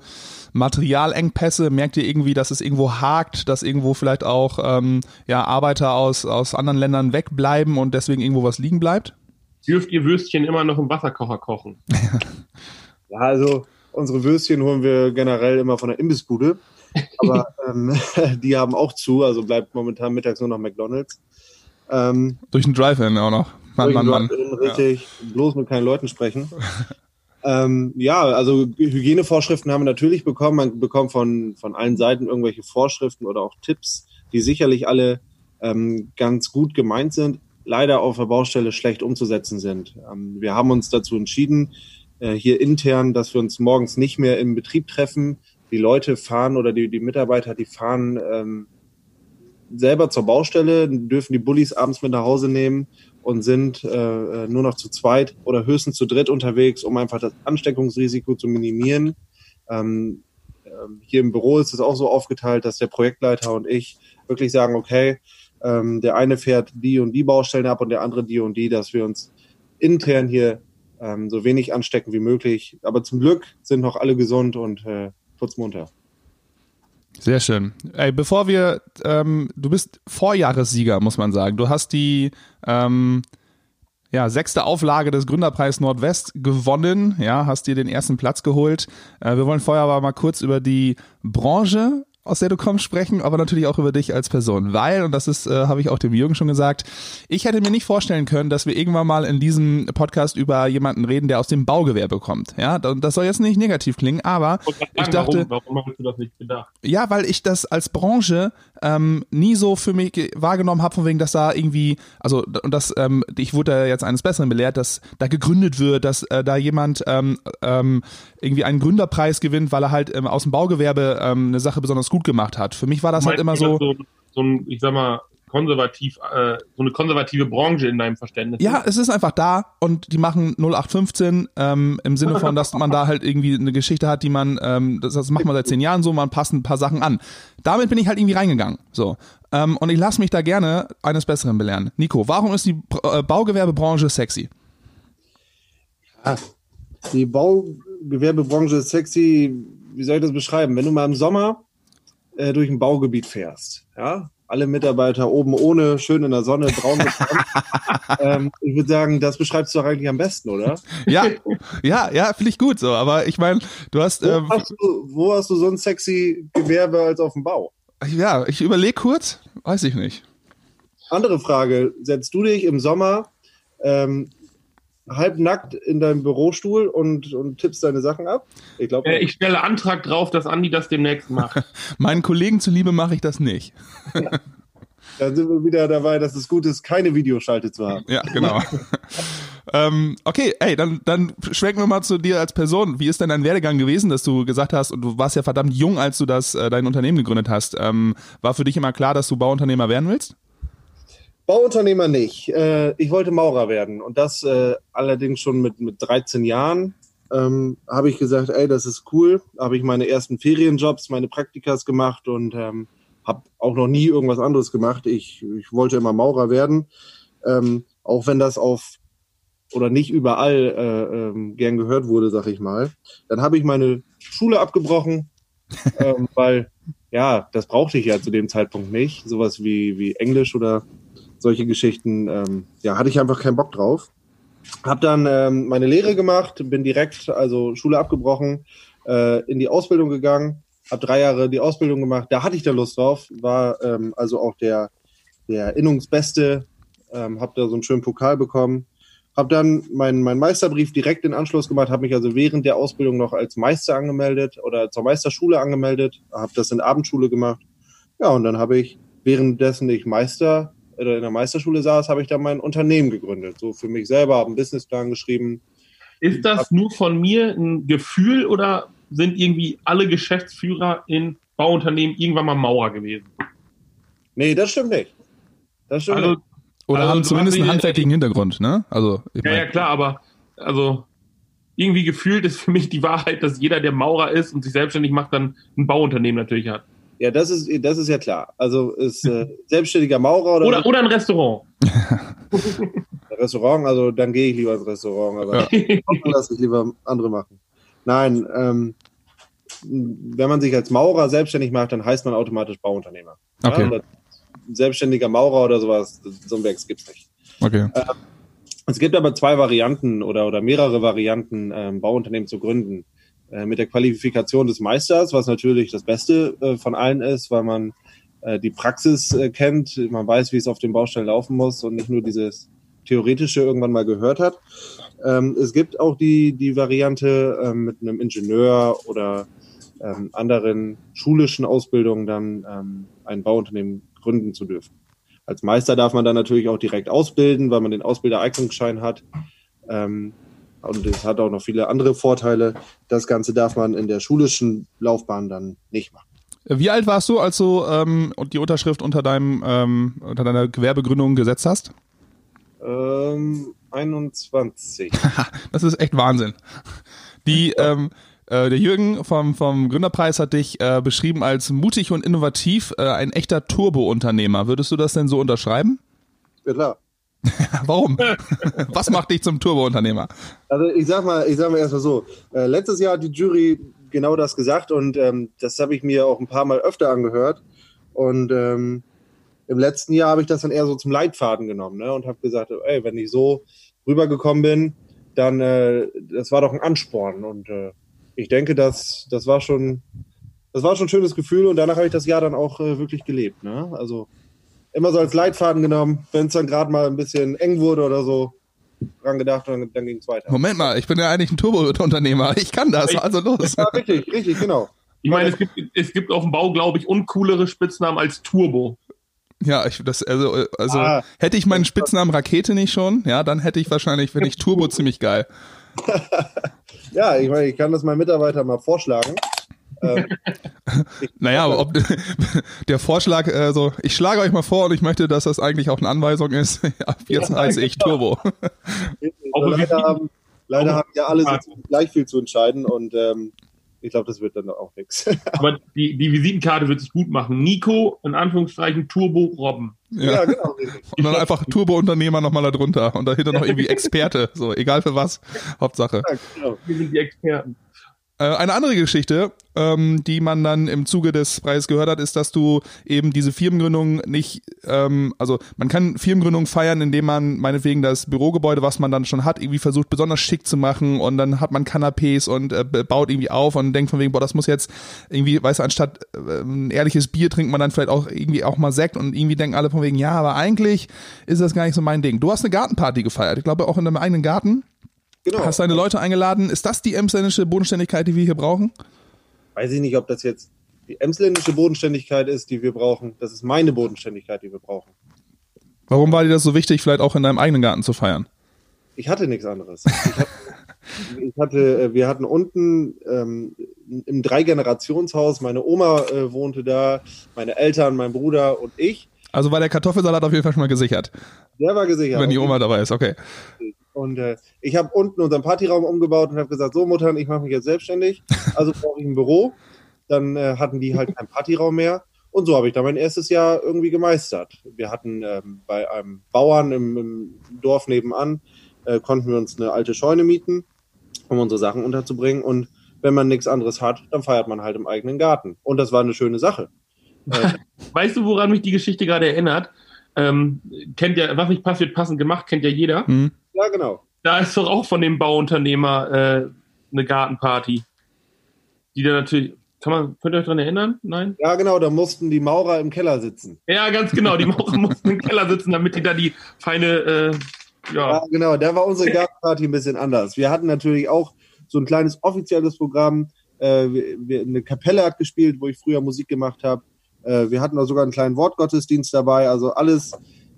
Materialengpässe? Merkt ihr irgendwie, dass es irgendwo hakt, dass irgendwo vielleicht auch ähm, ja, Arbeiter aus, aus anderen Ländern wegbleiben und deswegen irgendwo was liegen bleibt? Dürft ihr Würstchen immer noch im Wasserkocher kochen? ja, also unsere Würstchen holen wir generell immer von der Imbissbude. Aber ähm, die haben auch zu, also bleibt momentan mittags nur noch McDonalds. Ähm, durch den Drive-In auch noch. Mann, Mann, Mann. Richtig, ja. bloß mit keinen Leuten sprechen. ähm, ja, also Hygienevorschriften haben wir natürlich bekommen. Man bekommt von, von allen Seiten irgendwelche Vorschriften oder auch Tipps, die sicherlich alle ähm, ganz gut gemeint sind, leider auf der Baustelle schlecht umzusetzen sind. Ähm, wir haben uns dazu entschieden, äh, hier intern, dass wir uns morgens nicht mehr im Betrieb treffen. Die Leute fahren oder die, die Mitarbeiter, die fahren ähm, selber zur Baustelle, dürfen die Bullis abends mit nach Hause nehmen und sind äh, äh, nur noch zu zweit oder höchstens zu dritt unterwegs, um einfach das Ansteckungsrisiko zu minimieren. Ähm, äh, hier im Büro ist es auch so aufgeteilt, dass der Projektleiter und ich wirklich sagen, okay, ähm, der eine fährt die und die Baustellen ab und der andere die und die, dass wir uns intern hier ähm, so wenig anstecken wie möglich. Aber zum Glück sind noch alle gesund und äh, putzmunter. Sehr schön. Ey, bevor wir, ähm, du bist Vorjahressieger, muss man sagen. Du hast die ähm, ja, sechste Auflage des Gründerpreis Nordwest gewonnen. Ja, hast dir den ersten Platz geholt. Äh, wir wollen vorher aber mal kurz über die Branche aus der du kommst, sprechen, aber natürlich auch über dich als Person. Weil, und das ist, äh, habe ich auch dem Jürgen schon gesagt, ich hätte mir nicht vorstellen können, dass wir irgendwann mal in diesem Podcast über jemanden reden, der aus dem Baugewerbe kommt. Ja, das soll jetzt nicht negativ klingen, aber ich, ich dachte, warum, warum hast du das nicht gedacht? Ja, weil ich das als Branche ähm, nie so für mich wahrgenommen habe, von wegen, dass da irgendwie, also und das, ähm, ich wurde da jetzt eines Besseren belehrt, dass da gegründet wird, dass äh, da jemand ähm, ähm, irgendwie einen Gründerpreis gewinnt, weil er halt ähm, aus dem Baugewerbe ähm, eine Sache besonders gut gemacht hat. Für mich war das halt immer so, so, so ein, ich sag mal, konservativ, äh, so eine konservative Branche in deinem Verständnis. Ja, es ist einfach da und die machen 0815 ähm, im Sinne von, dass man da halt irgendwie eine Geschichte hat, die man, ähm, das, das macht man seit zehn Jahren so, man passt ein paar Sachen an. Damit bin ich halt irgendwie reingegangen. So. Ähm, und ich lasse mich da gerne eines Besseren belehren. Nico, warum ist die äh, Baugewerbebranche sexy? Ja, die Baugewerbebranche ist sexy, wie soll ich das beschreiben? Wenn du mal im Sommer äh, durch ein Baugebiet fährst, ja, alle Mitarbeiter oben ohne, schön in der Sonne, braun ähm, Ich würde sagen, das beschreibst du doch eigentlich am besten, oder? Ja, ja, ja, finde ich gut so. Aber ich meine, du hast. Wo, ähm, hast du, wo hast du so ein sexy Gewerbe als auf dem Bau? Ja, ich überlege kurz, weiß ich nicht. Andere Frage: Setzt du dich im Sommer ähm, halbnackt in deinem Bürostuhl und, und tippst deine Sachen ab? Ich, glaub, äh, ich stelle Antrag drauf, dass Andi das demnächst macht. Meinen Kollegen zuliebe mache ich das nicht. Ja. Da sind wir wieder dabei, dass es gut ist, keine Videoschalte zu haben. Ja, genau. ähm, okay, ey, dann, dann schwenken wir mal zu dir als Person. Wie ist denn dein Werdegang gewesen, dass du gesagt hast, und du warst ja verdammt jung, als du das äh, dein Unternehmen gegründet hast. Ähm, war für dich immer klar, dass du Bauunternehmer werden willst? Bauunternehmer nicht. Äh, ich wollte Maurer werden und das äh, allerdings schon mit, mit 13 Jahren. Ähm, habe ich gesagt, ey, das ist cool. Habe ich meine ersten Ferienjobs, meine Praktikas gemacht und ähm, habe auch noch nie irgendwas anderes gemacht. Ich, ich wollte immer Maurer werden, ähm, auch wenn das auf oder nicht überall äh, ähm, gern gehört wurde, sag ich mal. Dann habe ich meine Schule abgebrochen, ähm, weil ja, das brauchte ich ja zu dem Zeitpunkt nicht. Sowas wie, wie Englisch oder solche Geschichten, ähm, ja, hatte ich einfach keinen Bock drauf. Hab dann ähm, meine Lehre gemacht, bin direkt, also Schule abgebrochen, äh, in die Ausbildung gegangen, habe drei Jahre die Ausbildung gemacht. Da hatte ich da Lust drauf, war ähm, also auch der der Innungsbeste, ähm, habe da so einen schönen Pokal bekommen. Habe dann meinen mein Meisterbrief direkt in Anschluss gemacht, habe mich also während der Ausbildung noch als Meister angemeldet oder zur Meisterschule angemeldet, habe das in Abendschule gemacht. Ja, und dann habe ich währenddessen ich Meister oder in der Meisterschule saß, habe ich dann mein Unternehmen gegründet. So für mich selber, habe einen Businessplan geschrieben. Ist das nur von mir ein Gefühl oder sind irgendwie alle Geschäftsführer in Bauunternehmen irgendwann mal Maurer gewesen? Nee, das stimmt nicht. Das stimmt also, nicht. Oder also, haben zumindest einen handwerklichen Hintergrund, ne? Also, ja, mein, ja, klar, aber also irgendwie gefühlt ist für mich die Wahrheit, dass jeder, der Maurer ist und sich selbstständig macht, dann ein Bauunternehmen natürlich hat. Ja, das ist, das ist ja klar. Also ist äh, selbstständiger Maurer oder. Oder, oder ein Restaurant. Restaurant, also dann gehe ich lieber ins Restaurant, aber ja. lasse ich lieber andere machen. Nein, ähm, wenn man sich als Maurer selbstständig macht, dann heißt man automatisch Bauunternehmer. Okay. Ja, selbstständiger Maurer oder sowas, so ein Werk gibt es nicht. Okay. Ähm, es gibt aber zwei Varianten oder, oder mehrere Varianten, ähm, Bauunternehmen zu gründen. Äh, mit der Qualifikation des Meisters, was natürlich das Beste äh, von allen ist, weil man äh, die Praxis äh, kennt, man weiß, wie es auf den Baustellen laufen muss und nicht nur dieses theoretische irgendwann mal gehört hat. Ähm, es gibt auch die, die Variante ähm, mit einem Ingenieur oder ähm, anderen schulischen Ausbildungen dann ähm, ein Bauunternehmen gründen zu dürfen. Als Meister darf man dann natürlich auch direkt ausbilden, weil man den Ausbildereignungsschein hat. Ähm, und es hat auch noch viele andere Vorteile. Das Ganze darf man in der schulischen Laufbahn dann nicht machen. Wie alt warst du, als du ähm, die Unterschrift unter deinem ähm, unter deiner Gewerbegründung gesetzt hast? Ähm, 21. das ist echt Wahnsinn. Die ähm, äh, der Jürgen vom, vom Gründerpreis hat dich äh, beschrieben als mutig und innovativ, äh, ein echter Turbo-Unternehmer. Würdest du das denn so unterschreiben? Ja, klar. Warum? Was macht dich zum Turbo-Unternehmer? Also ich sag mal, ich sag mal erstmal so. Äh, letztes Jahr hat die Jury genau das gesagt und ähm, das habe ich mir auch ein paar Mal öfter angehört. Und ähm, im letzten Jahr habe ich das dann eher so zum Leitfaden genommen ne? und habe gesagt, ey, wenn ich so rübergekommen bin, dann äh, das war doch ein Ansporn. Und äh, ich denke, das, das war schon, das war schon ein schönes Gefühl und danach habe ich das Jahr dann auch äh, wirklich gelebt. Ne? Also immer so als Leitfaden genommen, wenn es dann gerade mal ein bisschen eng wurde oder so, dran gedacht und dann ging es weiter. Moment mal, ich bin ja eigentlich ein Turbo-Unternehmer. Ich kann das, also los. Ja, richtig, richtig, genau. Ich meine, es gibt, es gibt auf dem Bau, glaube ich, uncoolere Spitznamen als Turbo. Ja, ich, das, also, also ah. hätte ich meinen Spitznamen Rakete nicht schon, ja, dann hätte ich wahrscheinlich, finde ich Turbo ziemlich geil. ja, ich meine, ich kann das meinen Mitarbeitern mal vorschlagen. Ähm, naja, ob der Vorschlag, also ich schlage euch mal vor und ich möchte, dass das eigentlich auch eine Anweisung ist. Ab jetzt ja, heiße ich Turbo. leider haben, leider haben ja alle gleich viel zu entscheiden und ähm, ich glaube, das wird dann auch nichts. Aber die, die Visitenkarte wird sich gut machen. Nico, in Anführungszeichen, Turbo Robben. Ja, ja genau. Und dann einfach Turbo-Unternehmer nochmal darunter und dahinter noch irgendwie Experte. So, egal für was. Hauptsache. Ja, genau. Wir sind die Experten. Äh, eine andere Geschichte, ähm, die man dann im Zuge des Preises gehört hat, ist, dass du eben diese Firmengründung nicht, ähm, also man kann Firmengründung feiern, indem man meinetwegen das Bürogebäude, was man dann schon hat, irgendwie versucht besonders schick zu machen und dann hat man Kanapés und äh, baut irgendwie auf und denkt von wegen, boah, das muss jetzt irgendwie, weißt du, anstatt äh, ein ehrliches Bier trinkt man dann vielleicht auch irgendwie auch mal Sekt und irgendwie denken alle von wegen, ja, aber eigentlich ist das gar nicht so mein Ding. Du hast eine Gartenparty gefeiert, ich glaube auch in deinem eigenen Garten. Genau. Hast deine Leute eingeladen. Ist das die emsländische Bodenständigkeit, die wir hier brauchen? Weiß ich nicht, ob das jetzt die emsländische Bodenständigkeit ist, die wir brauchen. Das ist meine Bodenständigkeit, die wir brauchen. Warum war dir das so wichtig, vielleicht auch in deinem eigenen Garten zu feiern? Ich hatte nichts anderes. Ich hatte, ich hatte äh, wir hatten unten ähm, im Drei-Generationshaus, meine Oma äh, wohnte da, meine Eltern, mein Bruder und ich. Also war der Kartoffelsalat auf jeden Fall schon mal gesichert. Der war gesichert. Wenn die Oma dabei ist, okay. Und äh, ich habe unten unseren Partyraum umgebaut und habe gesagt, so Muttern, ich mache mich jetzt selbstständig, also brauche ich ein Büro. Dann äh, hatten die halt keinen Partyraum mehr. Und so habe ich da mein erstes Jahr irgendwie gemeistert. Wir hatten ähm, bei einem Bauern im, im Dorf nebenan, äh, konnten wir uns eine alte Scheune mieten, um unsere Sachen unterzubringen. Und wenn man nichts anderes hat, dann feiert man halt im eigenen Garten. Und das war eine schöne Sache. Äh, weißt du, woran mich die Geschichte gerade erinnert? Ähm, kennt ja, was nicht passiert, passend gemacht, kennt ja jeder. Mhm. Ja, genau. Da ist doch auch von dem Bauunternehmer äh, eine Gartenparty. Die da natürlich. Kann man, könnt ihr euch daran erinnern? Nein? Ja, genau, da mussten die Maurer im Keller sitzen. Ja, ganz genau, die Maurer mussten im Keller sitzen, damit die da die feine. Äh, ja. ja, genau, da war unsere Gartenparty ein bisschen anders. Wir hatten natürlich auch so ein kleines offizielles Programm. Äh, wir, eine Kapelle hat gespielt, wo ich früher Musik gemacht habe. Äh, wir hatten da sogar einen kleinen Wortgottesdienst dabei, also alles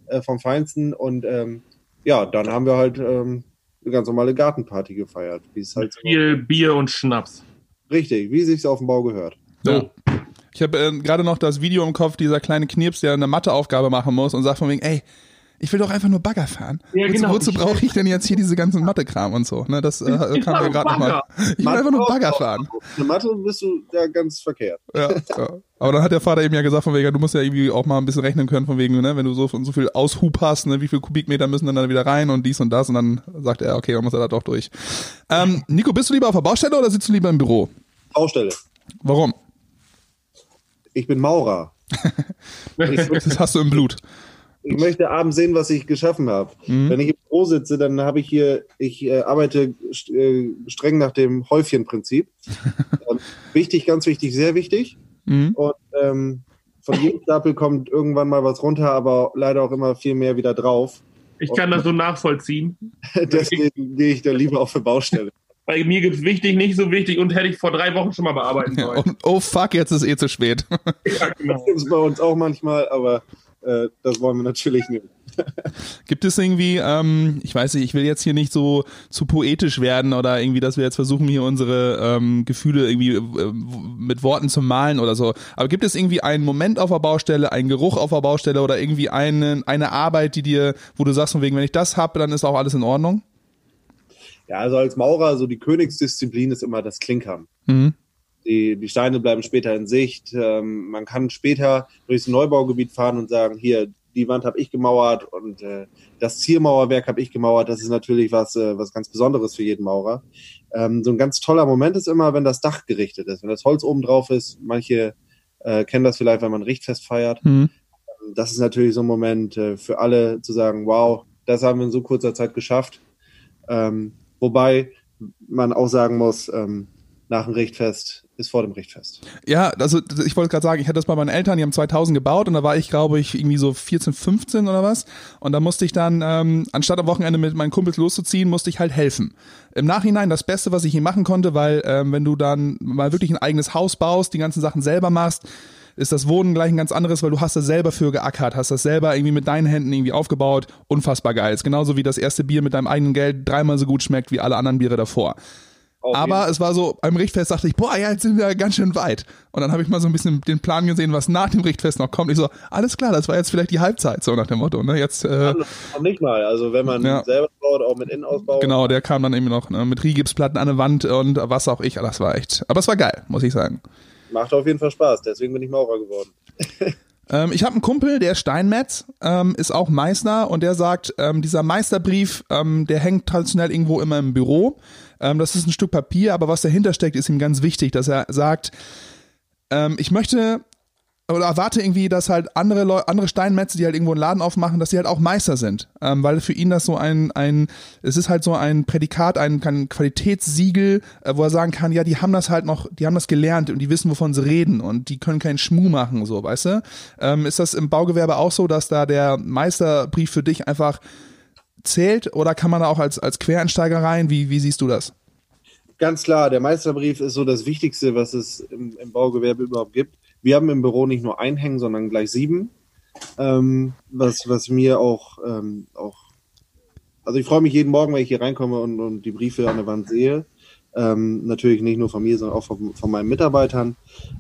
äh, vom Feinsten. Und ähm, ja, dann haben wir halt ähm, eine ganz normale Gartenparty gefeiert. Wie es halt Mit viel Bier und Schnaps. Richtig, wie sich auf dem Bau gehört. So. Ja. Ich habe äh, gerade noch das Video im Kopf, dieser kleine Knirps, der eine Matheaufgabe machen muss und sagt von wegen, ey, ich will doch einfach nur Bagger fahren. Ja, genau. Wozu, wozu brauche ich denn jetzt hier diese ganzen Mathe-Kram und so? Ne, das äh, kam mir gerade nochmal. Ich will einfach nur Bagger fahren. Eine Mathe bist du ja ganz verkehrt. Ja, ja. Aber dann hat der Vater eben ja gesagt, von wegen, du musst ja irgendwie auch mal ein bisschen rechnen können, von wegen, ne, wenn du so, so viel Aushub hast, ne, wie viel Kubikmeter müssen dann, dann wieder rein und dies und das. Und dann sagt er, okay, dann muss er da doch durch. Ähm, Nico, bist du lieber auf der Baustelle oder sitzt du lieber im Büro? Baustelle. Warum? Ich bin Maurer. das hast du im Blut ich möchte abends sehen, was ich geschaffen habe. Mhm. Wenn ich im Büro sitze, dann habe ich hier, ich äh, arbeite äh, streng nach dem Häufchenprinzip. ähm, wichtig, ganz wichtig, sehr wichtig. Mhm. Und ähm, von jedem Stapel kommt irgendwann mal was runter, aber leider auch immer viel mehr wieder drauf. Ich kann Und, das so nachvollziehen. deswegen gehe ich da lieber auf eine Baustelle. Bei mir gibt es wichtig, nicht so wichtig und hätte ich vor drei Wochen schon mal bearbeiten sollen. Ja, oh fuck, jetzt ist eh zu spät. ja, genau. Das gibt es bei uns auch manchmal, aber äh, das wollen wir natürlich nicht. Gibt es irgendwie, ähm, ich weiß nicht, ich will jetzt hier nicht so zu poetisch werden oder irgendwie, dass wir jetzt versuchen, hier unsere ähm, Gefühle irgendwie äh, mit Worten zu malen oder so. Aber gibt es irgendwie einen Moment auf der Baustelle, einen Geruch auf der Baustelle oder irgendwie eine, eine Arbeit, die dir, wo du sagst, von wegen, wenn ich das habe, dann ist auch alles in Ordnung? Ja, also als Maurer, so die Königsdisziplin ist immer das Klinkern. Mhm. Die, die Steine bleiben später in Sicht. Ähm, man kann später durchs Neubaugebiet fahren und sagen, hier, die Wand habe ich gemauert und äh, das Ziermauerwerk habe ich gemauert. Das ist natürlich was, äh, was ganz Besonderes für jeden Maurer. Ähm, so ein ganz toller Moment ist immer, wenn das Dach gerichtet ist, wenn das Holz oben drauf ist. Manche äh, kennen das vielleicht, wenn man Richtfest feiert. Mhm. Das ist natürlich so ein Moment äh, für alle zu sagen, wow, das haben wir in so kurzer Zeit geschafft. Ähm, wobei man auch sagen muss, ähm, nach dem Richtfest ist vor dem Richtfest. Ja, also ich wollte gerade sagen, ich hatte das bei meinen Eltern, die haben 2000 gebaut und da war ich, glaube ich, irgendwie so 14, 15 oder was. Und da musste ich dann, ähm, anstatt am Wochenende mit meinen Kumpels loszuziehen, musste ich halt helfen. Im Nachhinein das Beste, was ich hier machen konnte, weil ähm, wenn du dann mal wirklich ein eigenes Haus baust, die ganzen Sachen selber machst, ist das Wohnen gleich ein ganz anderes, weil du hast das selber für geackert, hast das selber irgendwie mit deinen Händen irgendwie aufgebaut. Unfassbar geil. Ist genauso wie das erste Bier mit deinem eigenen Geld dreimal so gut schmeckt wie alle anderen Biere davor. Aber es war so, beim Richtfest dachte ich, boah, ja, jetzt sind wir ganz schön weit. Und dann habe ich mal so ein bisschen den Plan gesehen, was nach dem Richtfest noch kommt. Ich so, alles klar, das war jetzt vielleicht die Halbzeit, so nach dem Motto. Ne? Jetzt, äh, Noch nicht mal. Also wenn man Ja. selber baut, auch mit Innenausbau. genau, der kam dann irgendwie noch ne? mit Rigipsplatten an der Wand und was auch ich. Das war echt, aber es war geil, muss ich sagen. Macht auf jeden Fall Spaß. Deswegen bin ich Maurer geworden. Ähm, ich habe einen Kumpel, der ist Steinmetz, ähm, ist auch Meister und der sagt, ähm, dieser Meisterbrief, ähm, der hängt traditionell irgendwo immer im Büro. Ähm, das ist ein Stück Papier, aber was dahinter steckt, ist ihm ganz wichtig, dass er sagt, ähm, ich möchte oder erwarte irgendwie, dass halt andere Leu andere Steinmetze, die halt irgendwo einen Laden aufmachen, dass die halt auch Meister sind, ähm, weil für ihn das so ein ein es ist halt so ein Prädikat, ein, ein Qualitätssiegel, äh, wo er sagen kann, ja, die haben das halt noch, die haben das gelernt und die wissen, wovon sie reden und die können keinen Schmuh machen, so, weißt du? Ähm, ist das im Baugewerbe auch so, dass da der Meisterbrief für dich einfach zählt oder kann man da auch als als Quereinsteiger rein? Wie wie siehst du das? Ganz klar, der Meisterbrief ist so das Wichtigste, was es im, im Baugewerbe überhaupt gibt. Wir haben im Büro nicht nur einen hängen, sondern gleich sieben. Ähm, was, was mir auch, ähm, auch, also ich freue mich jeden Morgen, wenn ich hier reinkomme und, und die Briefe an der Wand sehe. Ähm, natürlich nicht nur von mir, sondern auch von, von meinen Mitarbeitern.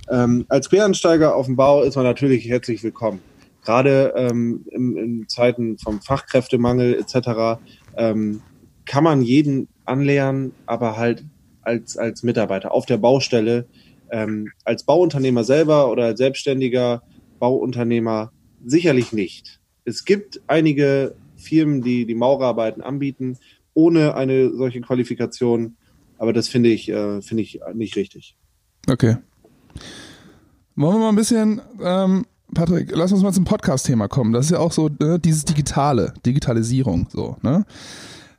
Ähm, als Quereinsteiger auf dem Bau ist man natürlich herzlich willkommen. Gerade ähm, in, in Zeiten vom Fachkräftemangel etc. Ähm, kann man jeden anlernen, aber halt als, als Mitarbeiter auf der Baustelle, ähm, als Bauunternehmer selber oder als selbstständiger Bauunternehmer sicherlich nicht. Es gibt einige Firmen, die die Maurerarbeiten anbieten, ohne eine solche Qualifikation, aber das finde ich, äh, finde ich nicht richtig. Okay. Wollen wir mal ein bisschen, ähm, Patrick, lass uns mal zum Podcast-Thema kommen. Das ist ja auch so ne, dieses Digitale, Digitalisierung, so, ne?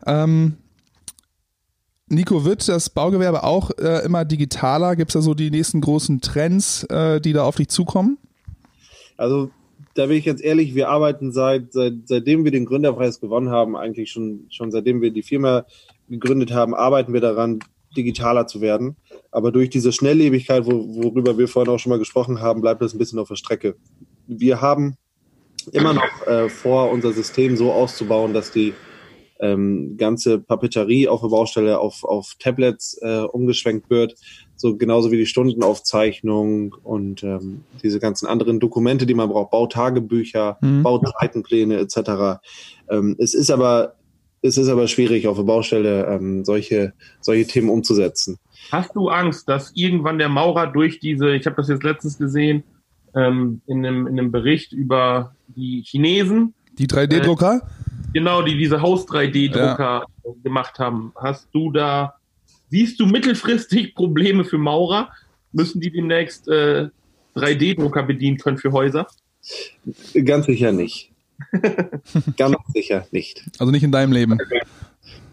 Ähm, Nico, wird das Baugewerbe auch äh, immer digitaler? Gibt es da so die nächsten großen Trends, äh, die da auf dich zukommen? Also da bin ich ganz ehrlich, wir arbeiten seit, seit seitdem wir den Gründerpreis gewonnen haben, eigentlich schon, schon seitdem wir die Firma gegründet haben, arbeiten wir daran, digitaler zu werden. Aber durch diese Schnelllebigkeit, wo, worüber wir vorhin auch schon mal gesprochen haben, bleibt das ein bisschen auf der Strecke. Wir haben immer noch äh, vor, unser System so auszubauen, dass die ähm, ganze Papeterie auf der Baustelle auf, auf Tablets äh, umgeschwenkt wird, so genauso wie die Stundenaufzeichnung und ähm, diese ganzen anderen Dokumente, die man braucht, Bautagebücher, Mhm. Bauzeitenpläne etc. Ähm, es ist aber es ist aber schwierig auf der Baustelle ähm, solche solche Themen umzusetzen. Hast du Angst, dass irgendwann der Maurer durch diese, ich habe das jetzt letztens gesehen, ähm, in, einem, in einem Bericht über die Chinesen, Die 3D-Drucker? genau, die diese Haus-3D-Drucker gemacht haben. Hast du da, siehst du mittelfristig Probleme für Maurer? Müssen die demnächst äh, 3D-Drucker bedienen können für Häuser? Ganz sicher nicht. Ganz sicher nicht. Also nicht in deinem Leben.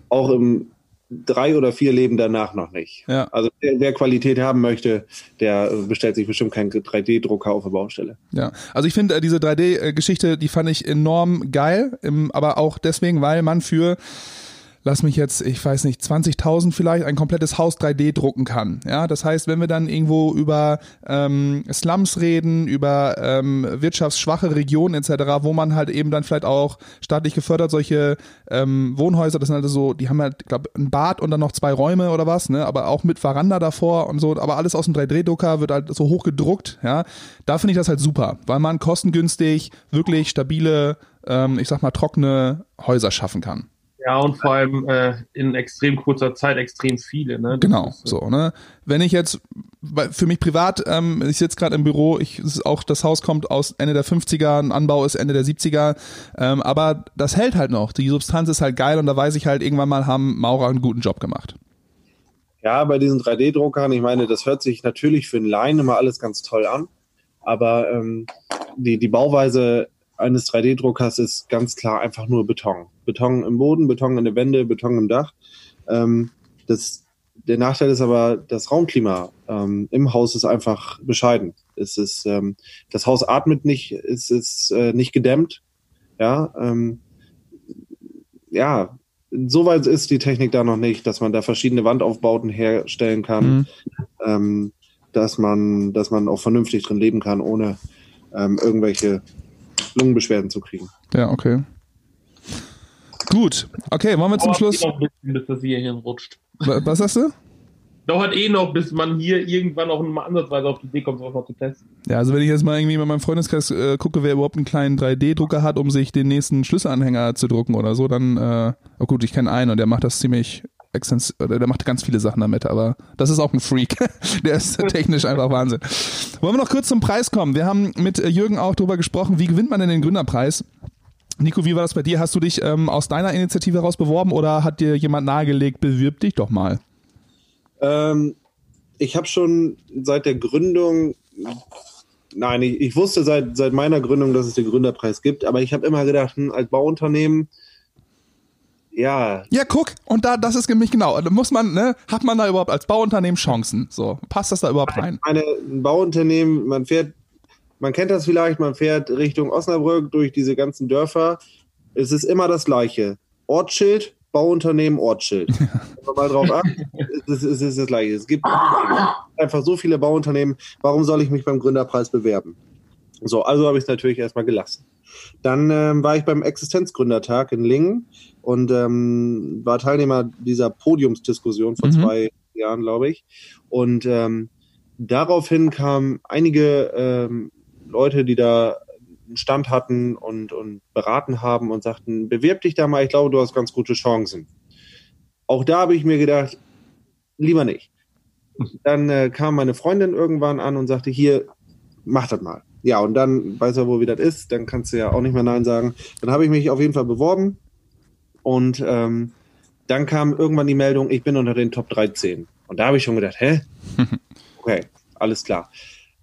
Auch im drei oder vier Leben danach noch nicht. Ja. Also wer, wer Qualität haben möchte, der äh, bestellt sich bestimmt keinen 3D-Drucker auf der Baustelle. Ja, also ich finde äh, diese 3D-Geschichte, die fand ich enorm geil, aber auch deswegen, weil man für lass mich jetzt, ich weiß nicht, 20.000 vielleicht ein komplettes Haus 3D drucken kann. Ja, das heißt, wenn wir dann irgendwo über ähm, Slums reden, über ähm, wirtschaftsschwache Regionen etc., wo man halt eben dann vielleicht auch staatlich gefördert solche ähm, Wohnhäuser, das sind halt so, die haben halt, glaube ein Bad und dann noch zwei Räume oder was, ne, aber auch mit Veranda davor und so, aber alles aus dem 3D-Drucker wird halt so hoch gedruckt, ja. Da finde ich das halt super, weil man kostengünstig wirklich stabile, ähm, ich sag mal trockene Häuser schaffen kann. Ja, und vor allem äh, in extrem kurzer Zeit extrem viele. Ne? genau, ist, äh, so. Ne? Wenn ich jetzt, für mich privat, ähm, ich sitze gerade im Büro, ich auch das Haus kommt aus Ende der 50er, ein Anbau ist Ende der 70er, ähm, aber das hält halt noch. Die Substanz ist halt geil und da weiß ich halt, irgendwann mal haben Maurer einen guten Job gemacht. Ja, bei diesen 3D-Druckern, ich meine, das hört sich natürlich für einen Laien immer alles ganz toll an, aber ähm, die, die Bauweise eines 3D-Druckers ist ganz klar einfach nur Beton. Beton im Boden, Beton in der Wände, Beton im Dach. Ähm, das, der Nachteil ist aber, das Raumklima ähm, im Haus ist einfach bescheiden. Es ist, ähm, das Haus atmet nicht, es ist äh, nicht gedämmt. Ja, ähm, ja, soweit ist die Technik da noch nicht, dass man da verschiedene Wandaufbauten herstellen kann, mhm. ähm, dass man, dass man auch vernünftig drin leben kann, ohne ähm, irgendwelche Lungenbeschwerden zu kriegen. Ja, okay. Gut, okay, wollen wir zum Schluss. Noch ein bisschen, bis das hier hinrutscht. Was sagst du? Dauert eh noch, bis man hier irgendwann auch mal ansatzweise auf die Idee kommt, sowas noch zu testen. Ja, also wenn ich jetzt mal irgendwie mit meinem Freundeskreis äh, gucke, wer überhaupt einen kleinen 3D-Drucker hat, um sich den nächsten Schlüsselanhänger zu drucken oder so, dann, äh, oh gut, ich kenne einen und der macht das ziemlich extens, der macht ganz viele Sachen damit, aber das ist auch ein Freak. der ist technisch einfach Wahnsinn. Wollen wir noch kurz zum Preis kommen? Wir haben mit Jürgen auch darüber gesprochen, wie gewinnt man denn den Gründerpreis? Nico, wie war das bei dir? Hast du dich ähm, aus deiner Initiative heraus beworben oder hat dir jemand nahegelegt, bewirb dich doch mal? Ähm, ich habe schon seit der Gründung, nein, ich, ich, wusste seit, seit meiner Gründung, dass es den Gründerpreis gibt, aber ich habe immer gedacht, hm, als Bauunternehmen, ja. Ja, guck, und da, das ist nämlich genau. Muss man, ne, hat man da überhaupt als Bauunternehmen Chancen? So, passt das da überhaupt rein? Eine, ein Bauunternehmen, man fährt man kennt das vielleicht, man fährt Richtung Osnabrück durch diese ganzen Dörfer. Es ist immer das Gleiche. Ortsschild, Bauunternehmen, Ortsschild. Wenn mal drauf achten, es ist, es ist das Gleiche. Es gibt einfach so viele Bauunternehmen. Warum soll ich mich beim Gründerpreis bewerben? So, also habe ich es natürlich erstmal gelassen. Dann ähm, war ich beim Existenzgründertag in Lingen und ähm, war Teilnehmer dieser Podiumsdiskussion vor mhm. zwei Jahren, glaube ich. Und ähm, daraufhin kamen einige ähm, Leute, die da einen Stand hatten und, und beraten haben und sagten, bewirb dich da mal, ich glaube, du hast ganz gute Chancen. Auch da habe ich mir gedacht, lieber nicht. Dann äh, kam meine Freundin irgendwann an und sagte, hier, mach das mal. Ja, und dann weiß er, wo wie das ist, dann kannst du ja auch nicht mehr Nein sagen. Dann habe ich mich auf jeden Fall beworben und ähm, dann kam irgendwann die Meldung, ich bin unter den Top 13. Und da habe ich schon gedacht, hä? Okay, alles klar.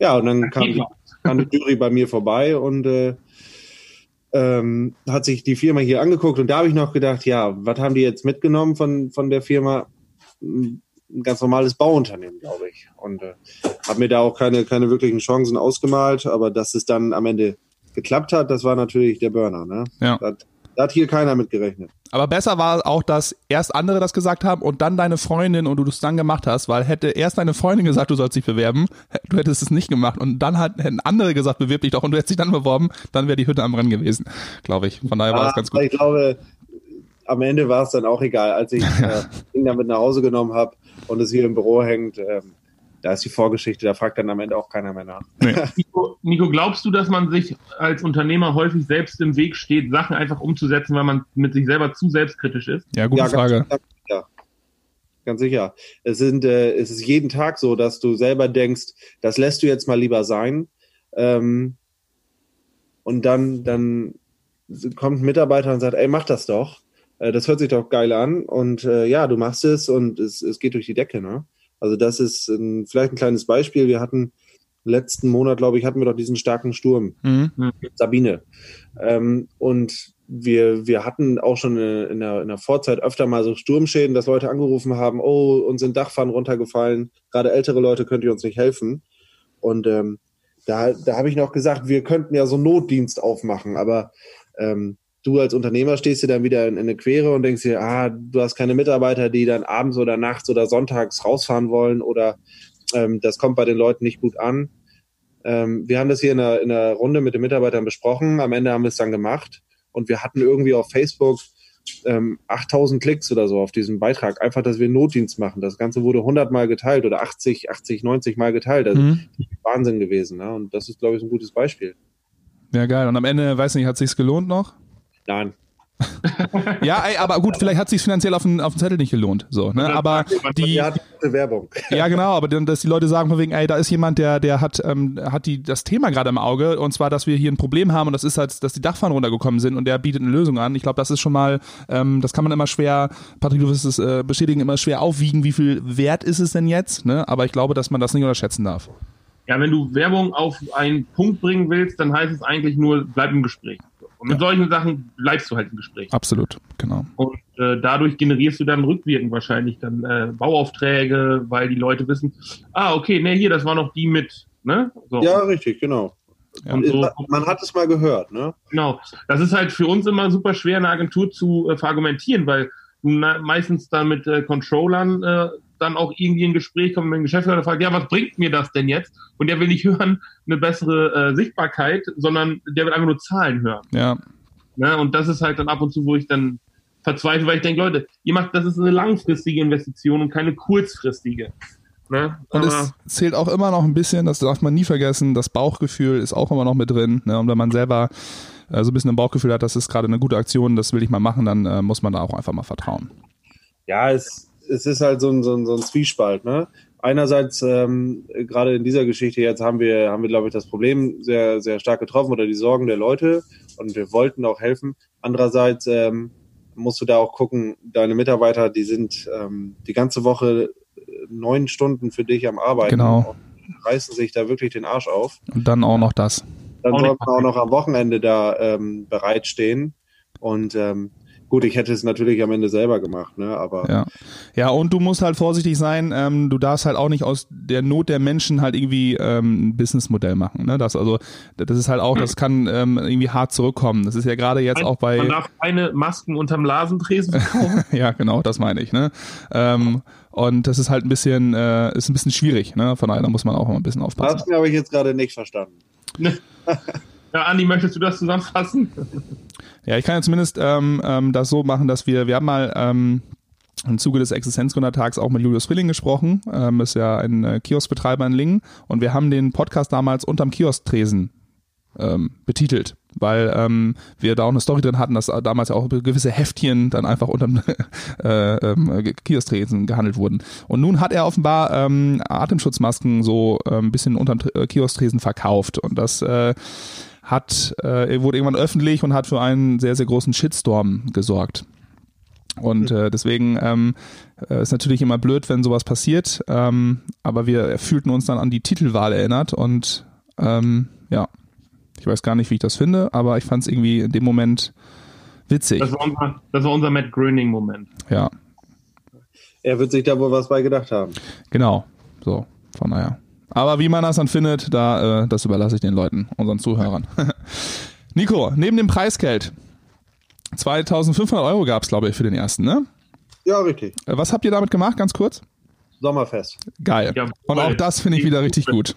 Ja, und dann kam die, kam die Jury bei mir vorbei und äh, ähm, hat sich die Firma hier angeguckt und da habe ich noch gedacht, ja, was haben die jetzt mitgenommen von, von der Firma? Ein ganz normales Bauunternehmen, glaube ich. Und äh, habe mir da auch keine, keine wirklichen Chancen ausgemalt, aber dass es dann am Ende geklappt hat, das war natürlich der Burner. Ne? Ja. Das, da hat hier keiner mit gerechnet. Aber besser war auch, dass erst andere das gesagt haben und dann deine Freundin und du es dann gemacht hast, weil hätte erst deine Freundin gesagt, du sollst dich bewerben, du hättest es nicht gemacht und dann hat, hätten andere gesagt, bewirb dich doch und du hättest dich dann beworben, dann wäre die Hütte am Rennen gewesen, glaube ich. Von daher war es ganz gut. Ich glaube, am Ende war es dann auch egal, als ich äh, Ding damit nach Hause genommen habe und es hier im Büro hängt. Ähm, da ist die Vorgeschichte, da fragt dann am Ende auch keiner mehr nach. Nee. Nico, Nico, glaubst du, dass man sich als Unternehmer häufig selbst im Weg steht, Sachen einfach umzusetzen, weil man mit sich selber zu selbstkritisch ist? Ja, gute ja, Frage. Ganz, ja, ganz sicher. Es, sind, äh, es ist jeden Tag so, dass du selber denkst, das lässt du jetzt mal lieber sein. Ähm, und dann, dann kommt ein Mitarbeiter und sagt, ey, mach das doch. Äh, das hört sich doch geil an. Und äh, ja, du machst es und es, es geht durch die Decke, ne? Also das ist ein, vielleicht ein kleines Beispiel. Wir hatten letzten Monat, glaube ich, hatten wir doch diesen starken Sturm. Mhm. Sabine. Ähm, und wir, wir hatten auch schon in der, in der Vorzeit öfter mal so Sturmschäden, dass Leute angerufen haben, oh, uns sind Dachpfannen runtergefallen, gerade ältere Leute könnt ihr uns nicht helfen. Und ähm, da, da habe ich noch gesagt, wir könnten ja so Notdienst aufmachen, aber ähm, du als Unternehmer stehst dir dann wieder in, in, eine Quere und denkst dir, ah, du hast keine Mitarbeiter, die dann abends oder nachts oder sonntags rausfahren wollen oder ähm, das kommt bei den Leuten nicht gut an. Ähm, wir haben das hier in einer, in einer Runde mit den Mitarbeitern besprochen. Am Ende haben wir es dann gemacht und wir hatten irgendwie auf Facebook ähm, 8000 Klicks oder so auf diesen Beitrag. Einfach, dass wir Notdienst machen. Das Ganze wurde 100 Mal geteilt oder 80, 80, 90 Mal geteilt. Das mhm. ist Wahnsinn gewesen. Ne? Und das ist, glaube ich, ein gutes Beispiel. Ja, geil. Und am Ende, weiß nicht, hat sich's gelohnt noch? Nein. ja, ey, aber gut, vielleicht hat sich finanziell auf den, auf den Zettel nicht gelohnt. So, ne? Aber die. Die Werbung. Ja, genau, aber dann, dass die Leute sagen von wegen, ey, da ist jemand, der, der hat, ähm, hat die, das Thema gerade im Auge und zwar, dass wir hier ein Problem haben und das ist halt, dass die Dachfahnen runtergekommen sind und der bietet eine Lösung an. Ich glaube, das ist schon mal, ähm, das kann man immer schwer, Patrick, du wirst es äh, bestätigen, immer schwer aufwiegen, wie viel wert ist es denn jetzt, ne? Aber ich glaube, dass man das nicht unterschätzen darf. Ja, wenn du Werbung auf einen Punkt bringen willst, dann heißt es eigentlich nur, bleib im Gespräch. Und mit ja. solchen Sachen bleibst du halt im Gespräch. Absolut, genau. Und äh, dadurch generierst du dann rückwirkend wahrscheinlich dann äh, Bauaufträge, weil die Leute wissen, ah, okay, ne, hier, das war noch die mit, ne? So. Ja, richtig, genau. Ja. So, man hat es mal gehört, ne? Genau. Das ist halt für uns immer super schwer, eine Agentur zu äh, verargumentieren, weil du meistens dann mit äh, Controllern äh, dann auch irgendwie ein Gespräch kommt mit dem Geschäftsführer und fragt, ja, was bringt mir das denn jetzt? Und der will nicht hören, eine bessere äh, Sichtbarkeit, sondern der will einfach nur Zahlen hören. Ja. Ne? Und das ist halt dann ab und zu, wo ich dann verzweifle, weil ich denke, Leute, ihr macht, das ist eine langfristige Investition und keine kurzfristige. Ne? Und es zählt auch immer noch ein bisschen, das darf man nie vergessen, das Bauchgefühl ist auch immer noch mit drin. Ne? Und wenn man selber äh, so ein bisschen ein Bauchgefühl hat, das ist gerade eine gute Aktion, das will ich mal machen, dann äh, muss man da auch einfach mal vertrauen. Ja, es es ist halt so ein, so ein, so ein Zwiespalt. Ne? Einerseits, ähm, gerade in dieser Geschichte jetzt haben wir, haben wir, glaube ich, das Problem sehr, sehr stark getroffen oder die Sorgen der Leute und wir wollten auch helfen. Andererseits ähm, musst du da auch gucken, deine Mitarbeiter, die sind ähm, die ganze Woche neun Stunden für dich am Arbeiten. Genau. Und reißen sich da wirklich den Arsch auf. Und dann auch noch das. Dann soll man auch noch am Wochenende da ähm, bereitstehen. Und ähm, Gut, ich hätte es natürlich am Ende selber gemacht, ne? Aber ja, ja, und du musst halt vorsichtig sein. Ähm, du darfst halt auch nicht aus der Not der Menschen halt irgendwie ähm, ein Businessmodell machen. Ne? Das also, das ist halt auch, das kann ähm, irgendwie hart zurückkommen. Das ist ja gerade jetzt auch bei. Man darf keine Masken unterm Lasentresen verkaufen. ja, genau, das meine ich. Ne? Ähm, und das ist halt ein bisschen, äh, ist ein bisschen schwierig. Ne? Von daher da muss man auch immer ein bisschen aufpassen. Das habe ich jetzt gerade nicht verstanden. ja, Andi, möchtest du das zusammenfassen? Ja, ich kann ja zumindest ähm, ähm, das so machen, dass wir, wir haben mal ähm, im Zuge des Existenzgründertags auch mit Julius Frilling gesprochen, ähm, ist ja ein äh, Kioskbetreiber in Lingen. Und wir haben den Podcast damals unterm Kiosktresen ähm, betitelt, weil ähm, wir da auch eine Story drin hatten, dass damals auch gewisse Heftchen dann einfach unterm äh, äh, Kiosktresen gehandelt wurden. Und nun hat er offenbar ähm, Atemschutzmasken so äh, ein bisschen unterm äh, Kiosktresen verkauft. Und das äh, hat, äh, wurde irgendwann öffentlich und hat für einen sehr, sehr großen Shitstorm gesorgt. Und äh, deswegen ähm, äh, ist natürlich immer blöd, wenn sowas passiert, ähm, aber wir fühlten uns dann an die Titelwahl erinnert und ähm, ja, ich weiß gar nicht, wie ich das finde, aber ich fand es irgendwie in dem Moment witzig. Das war unser, das war unser Matt Gröning-Moment. Ja. Er wird sich da wohl was bei gedacht haben. Genau, so, von daher. Aber wie man das dann findet, da, äh, das überlasse ich den Leuten, unseren Zuhörern. Nico, neben dem Preisgeld, 2500 Euro gab es, glaube ich, für den ersten, ne? Ja, richtig. Äh, was habt ihr damit gemacht, ganz kurz? Sommerfest. Geil. Ja, Und auch das finde ich wieder richtig gut.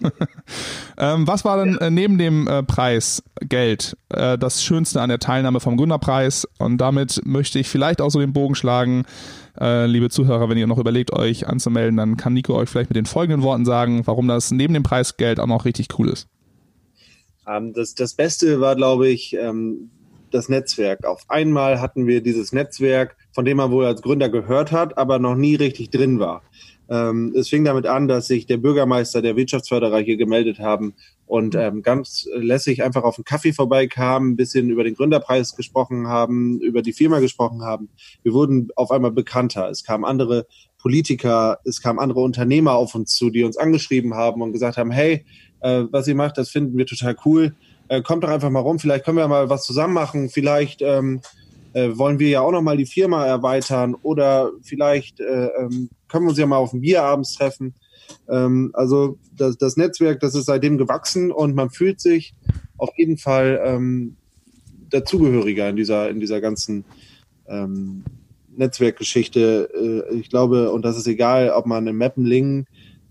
ähm, was war denn äh, neben dem äh, Preis Geld äh, das Schönste an der Teilnahme vom Gründerpreis? Und damit möchte ich vielleicht auch so den Bogen schlagen. Äh, liebe Zuhörer, wenn ihr noch überlegt, euch anzumelden, dann kann Nico euch vielleicht mit den folgenden Worten sagen, warum das neben dem Preisgeld auch noch richtig cool ist. Ähm, das, das Beste war, glaube ich, ähm, das Netzwerk. Auf einmal hatten wir dieses Netzwerk, von dem man wohl als Gründer gehört hat, aber noch nie richtig drin war. Ähm, es fing damit an, dass sich der Bürgermeister der Wirtschaftsförderer hier gemeldet haben und mhm. ähm, ganz lässig einfach auf einen Kaffee vorbeikamen, ein bisschen über den Gründerpreis gesprochen haben, über die Firma gesprochen haben. Wir wurden auf einmal bekannter. Es kamen andere Politiker, es kamen andere Unternehmer auf uns zu, die uns angeschrieben haben und gesagt haben, hey, äh, was ihr macht, das finden wir total cool. Äh, kommt doch einfach mal rum, vielleicht können wir mal was zusammen machen, vielleicht ähm, äh, wollen wir ja auch noch mal die Firma erweitern oder vielleicht äh, ähm, können wir uns ja mal auf ein Bier abends treffen. Ähm, also das, das Netzwerk, das ist seitdem gewachsen und man fühlt sich auf jeden Fall ähm, dazugehöriger in dieser, in dieser ganzen ähm, Netzwerkgeschichte. Äh, ich glaube, und das ist egal, ob man in Mappenlingen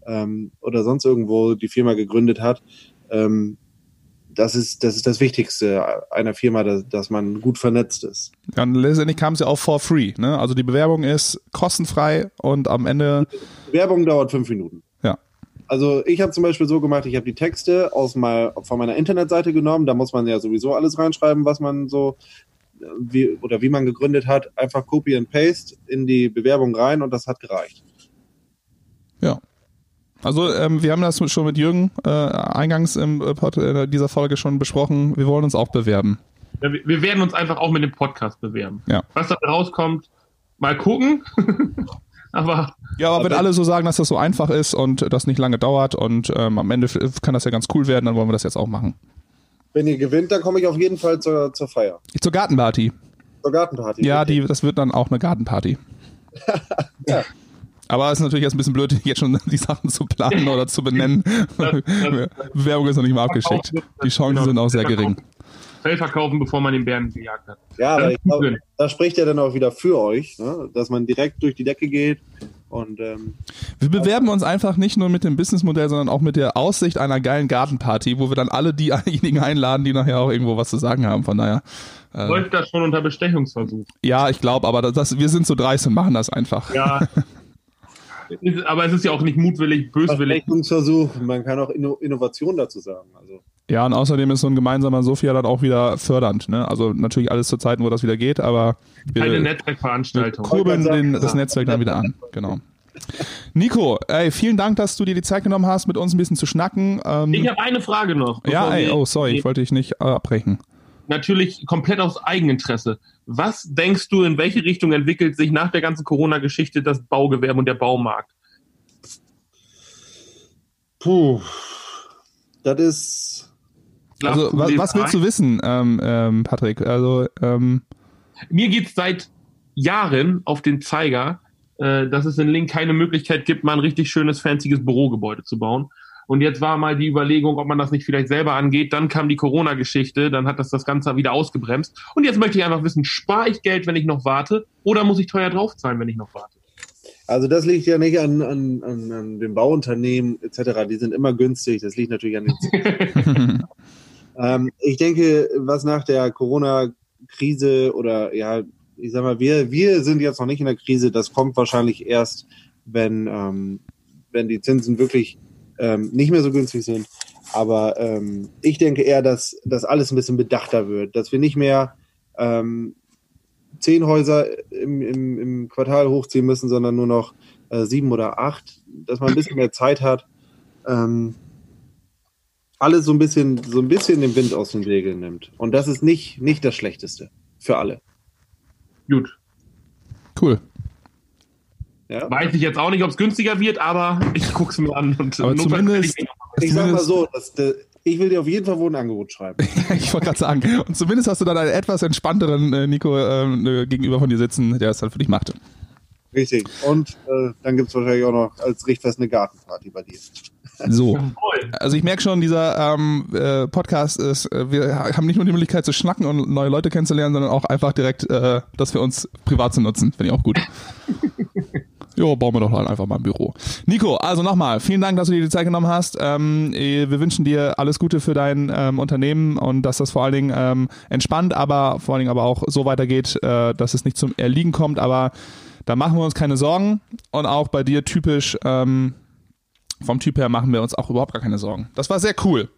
ähm, oder sonst irgendwo die Firma gegründet hat. Ähm, das ist, das ist das Wichtigste einer Firma, dass, dass man gut vernetzt ist. Ja, und letztendlich kam es ja auch for free. Ne? Also die Bewerbung ist kostenfrei und am Ende. Die Bewerbung dauert fünf Minuten. Also ich habe zum Beispiel so gemacht, ich habe die Texte aus mal von meiner Internetseite genommen. Da muss man ja sowieso alles reinschreiben, was man so wie, oder wie man gegründet hat, einfach Copy and Paste in die Bewerbung rein und das hat gereicht. Ja. Also ähm, wir haben das schon mit Jürgen äh, eingangs im äh, äh, dieser Folge schon besprochen. Wir wollen uns auch bewerben. Ja, wir, wir werden uns einfach auch mit dem Podcast bewerben. Ja. Was da rauskommt, mal gucken. aber Ja, aber wenn alle so sagen, dass das so einfach ist und das nicht lange dauert und ähm, am Ende kann das ja ganz cool werden, dann wollen wir das jetzt auch machen. Wenn ihr gewinnt, dann komme ich auf jeden Fall zur, zur Feier. Zur Gartenparty. Zur Gartenparty. Ja, die, das wird dann auch eine Gartenparty. Ja. Aber es ist natürlich jetzt ein bisschen blöd, jetzt schon die Sachen zu planen oder zu benennen. Bewerbung ist noch nicht mal abgeschickt. Die Chancen sind auch sehr gering. Fell verkaufen, bevor man den Bären gejagt hat. Ja, aber ich glaube, das spricht ja dann auch wieder für euch, ne? dass man direkt durch die Decke geht und ähm, Wir bewerben uns einfach nicht nur mit dem Businessmodell, sondern auch mit der Aussicht einer geilen Gartenparty, wo wir dann alle diejenigen einladen, die nachher auch irgendwo was zu sagen haben. Von daher, äh, Läuft das schon unter Bestechungsversuch? ja, ich glaube, aber das, wir sind so dreist und machen das einfach. Ja. Ist- aber es ist ja auch nicht mutwillig, böswillig. Versprechungsversuch, man kann auch Inno Innovation dazu sagen. Also Ja, und außerdem ist so ein gemeinsamer Sophia dann auch wieder fördernd. Ne? Also natürlich alles zu Zeiten, wo das wieder geht, aber wir, wir Netzwerkveranstaltung. kurbeln Ich wollte den, das. Netzwerk dann wieder an. Genau. Nico, ey, vielen Dank, dass du dir die Zeit genommen hast, mit uns ein bisschen zu schnacken. Ähm, Ich habe eine Frage noch. ja, ey, wir- oh, sorry, ich wollte dich nicht äh, abbrechen. Natürlich komplett aus Eigeninteresse. Was denkst du, in welche Richtung entwickelt sich nach der ganzen Corona-Geschichte das Baugewerbe und der Baumarkt? puh, das ist Also, Glaubst wa du, was willst du wissen, ähm, ähm, Patrick? Also, ähm, Mir geht's seit Jahren auf den Zeiger, äh, dass es in Link keine Möglichkeit gibt, mal ein richtig schönes, fancyes Bürogebäude zu bauen. Und jetzt war mal die Überlegung, ob man das nicht vielleicht selber angeht. Dann kam die Corona-Geschichte, dann hat das das Ganze wieder ausgebremst. Und jetzt möchte ich einfach wissen, spare ich Geld, wenn ich noch warte, oder muss ich teuer draufzahlen, wenn ich noch warte? Also das liegt ja nicht an, an, an, an den Bauunternehmen etc. Die sind immer günstig. Das liegt natürlich an den ähm, Ich denke, was nach der Corona-Krise oder ja, ich sag mal, wir, wir sind jetzt noch nicht in der Krise. Das kommt wahrscheinlich erst, wenn, ähm, wenn die Zinsen wirklich ähm, nicht mehr so günstig sind. Aber ähm, ich denke eher, dass das alles ein bisschen bedachter wird, dass wir nicht mehr ähm, zehn Häuser im, im, im Quartal hochziehen müssen, sondern nur noch äh, sieben oder acht, dass man ein bisschen mehr Zeit hat. Ähm, alles so ein bisschen, so ein bisschen den Wind aus den Segeln nimmt. Und das ist nicht, nicht das Schlechteste für alle. Gut. cool. Ja? Weiß ich jetzt auch nicht, ob es günstiger wird, aber ich guck's mir an. Und Aber zumindest- werde Ich sag mal so, dass, ich will dir auf jeden Fall wohl ein Angebot schreiben. ich wollte gerade sagen. Und zumindest hast du dann einen etwas entspannteren äh, Nico ähm, äh, gegenüber von dir sitzen, der es dann für dich macht. Richtig. Und äh, dann gibt's wahrscheinlich auch noch als Richtfest eine Gartenparty bei dir. So. Also ich merke schon, dieser ähm, äh, Podcast ist, äh, wir haben nicht nur die Möglichkeit zu schnacken und neue Leute kennenzulernen, sondern auch einfach direkt, äh, das für uns privat zu nutzen. Finde ich auch gut. Jo, bauen wir doch halt einfach mal ein Büro. Nico, also nochmal, vielen Dank, dass du dir die Zeit genommen hast. Ähm, äh, wir wünschen dir alles Gute für dein ähm, Unternehmen und dass das vor allen Dingen ähm, entspannt, aber vor allen Dingen aber auch so weitergeht, äh, dass es nicht zum Erliegen kommt. Aber da machen wir uns keine Sorgen. Und auch bei dir typisch, ähm, vom Typ her machen wir uns auch überhaupt gar keine Sorgen. Das war sehr cool.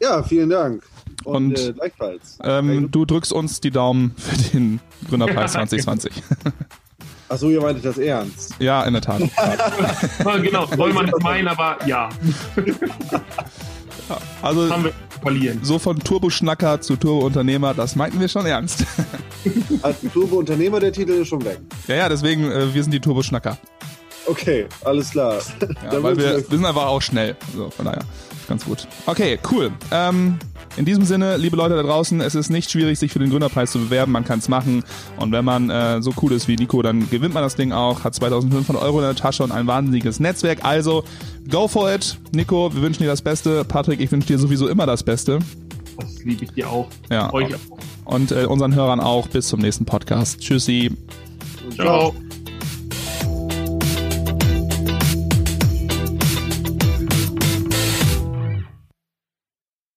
Ja, vielen Dank. Und, Und, äh, gleichfalls. Ähm, du drückst uns die Daumen für den Gründerpreis 2020. Achso, ihr meintet das ernst. ja, in der Tat. Ja, genau, soll man nicht meinen, aber ja, Also haben wir zu verlieren. so von Turbo-Schnacker zu Turbo-Unternehmer, das meinten wir schon ernst. Als Turbo-Unternehmer, der Titel ist schon weg. ja, ja, deswegen, äh, wir sind die Turbo-Schnacker. Okay, alles klar. Ja, weil wir, sind einfach auch schnell. So, von daher, ganz gut. Okay, cool. Ähm, in diesem Sinne, liebe Leute da draußen, es ist nicht schwierig, sich für den Gründerpreis zu bewerben. Man kann es machen. Und wenn man äh, so cool ist wie Nico, dann gewinnt man das Ding auch, hat 2500 Euro in der Tasche und ein wahnsinniges Netzwerk. Also, go for it. Nico, wir wünschen dir das Beste. Patrick, ich wünsche dir sowieso immer das Beste. Das liebe ich dir auch. Ja. Euch auch. Und äh, unseren Hörern auch. Bis zum nächsten Podcast. Tschüssi. Ciao.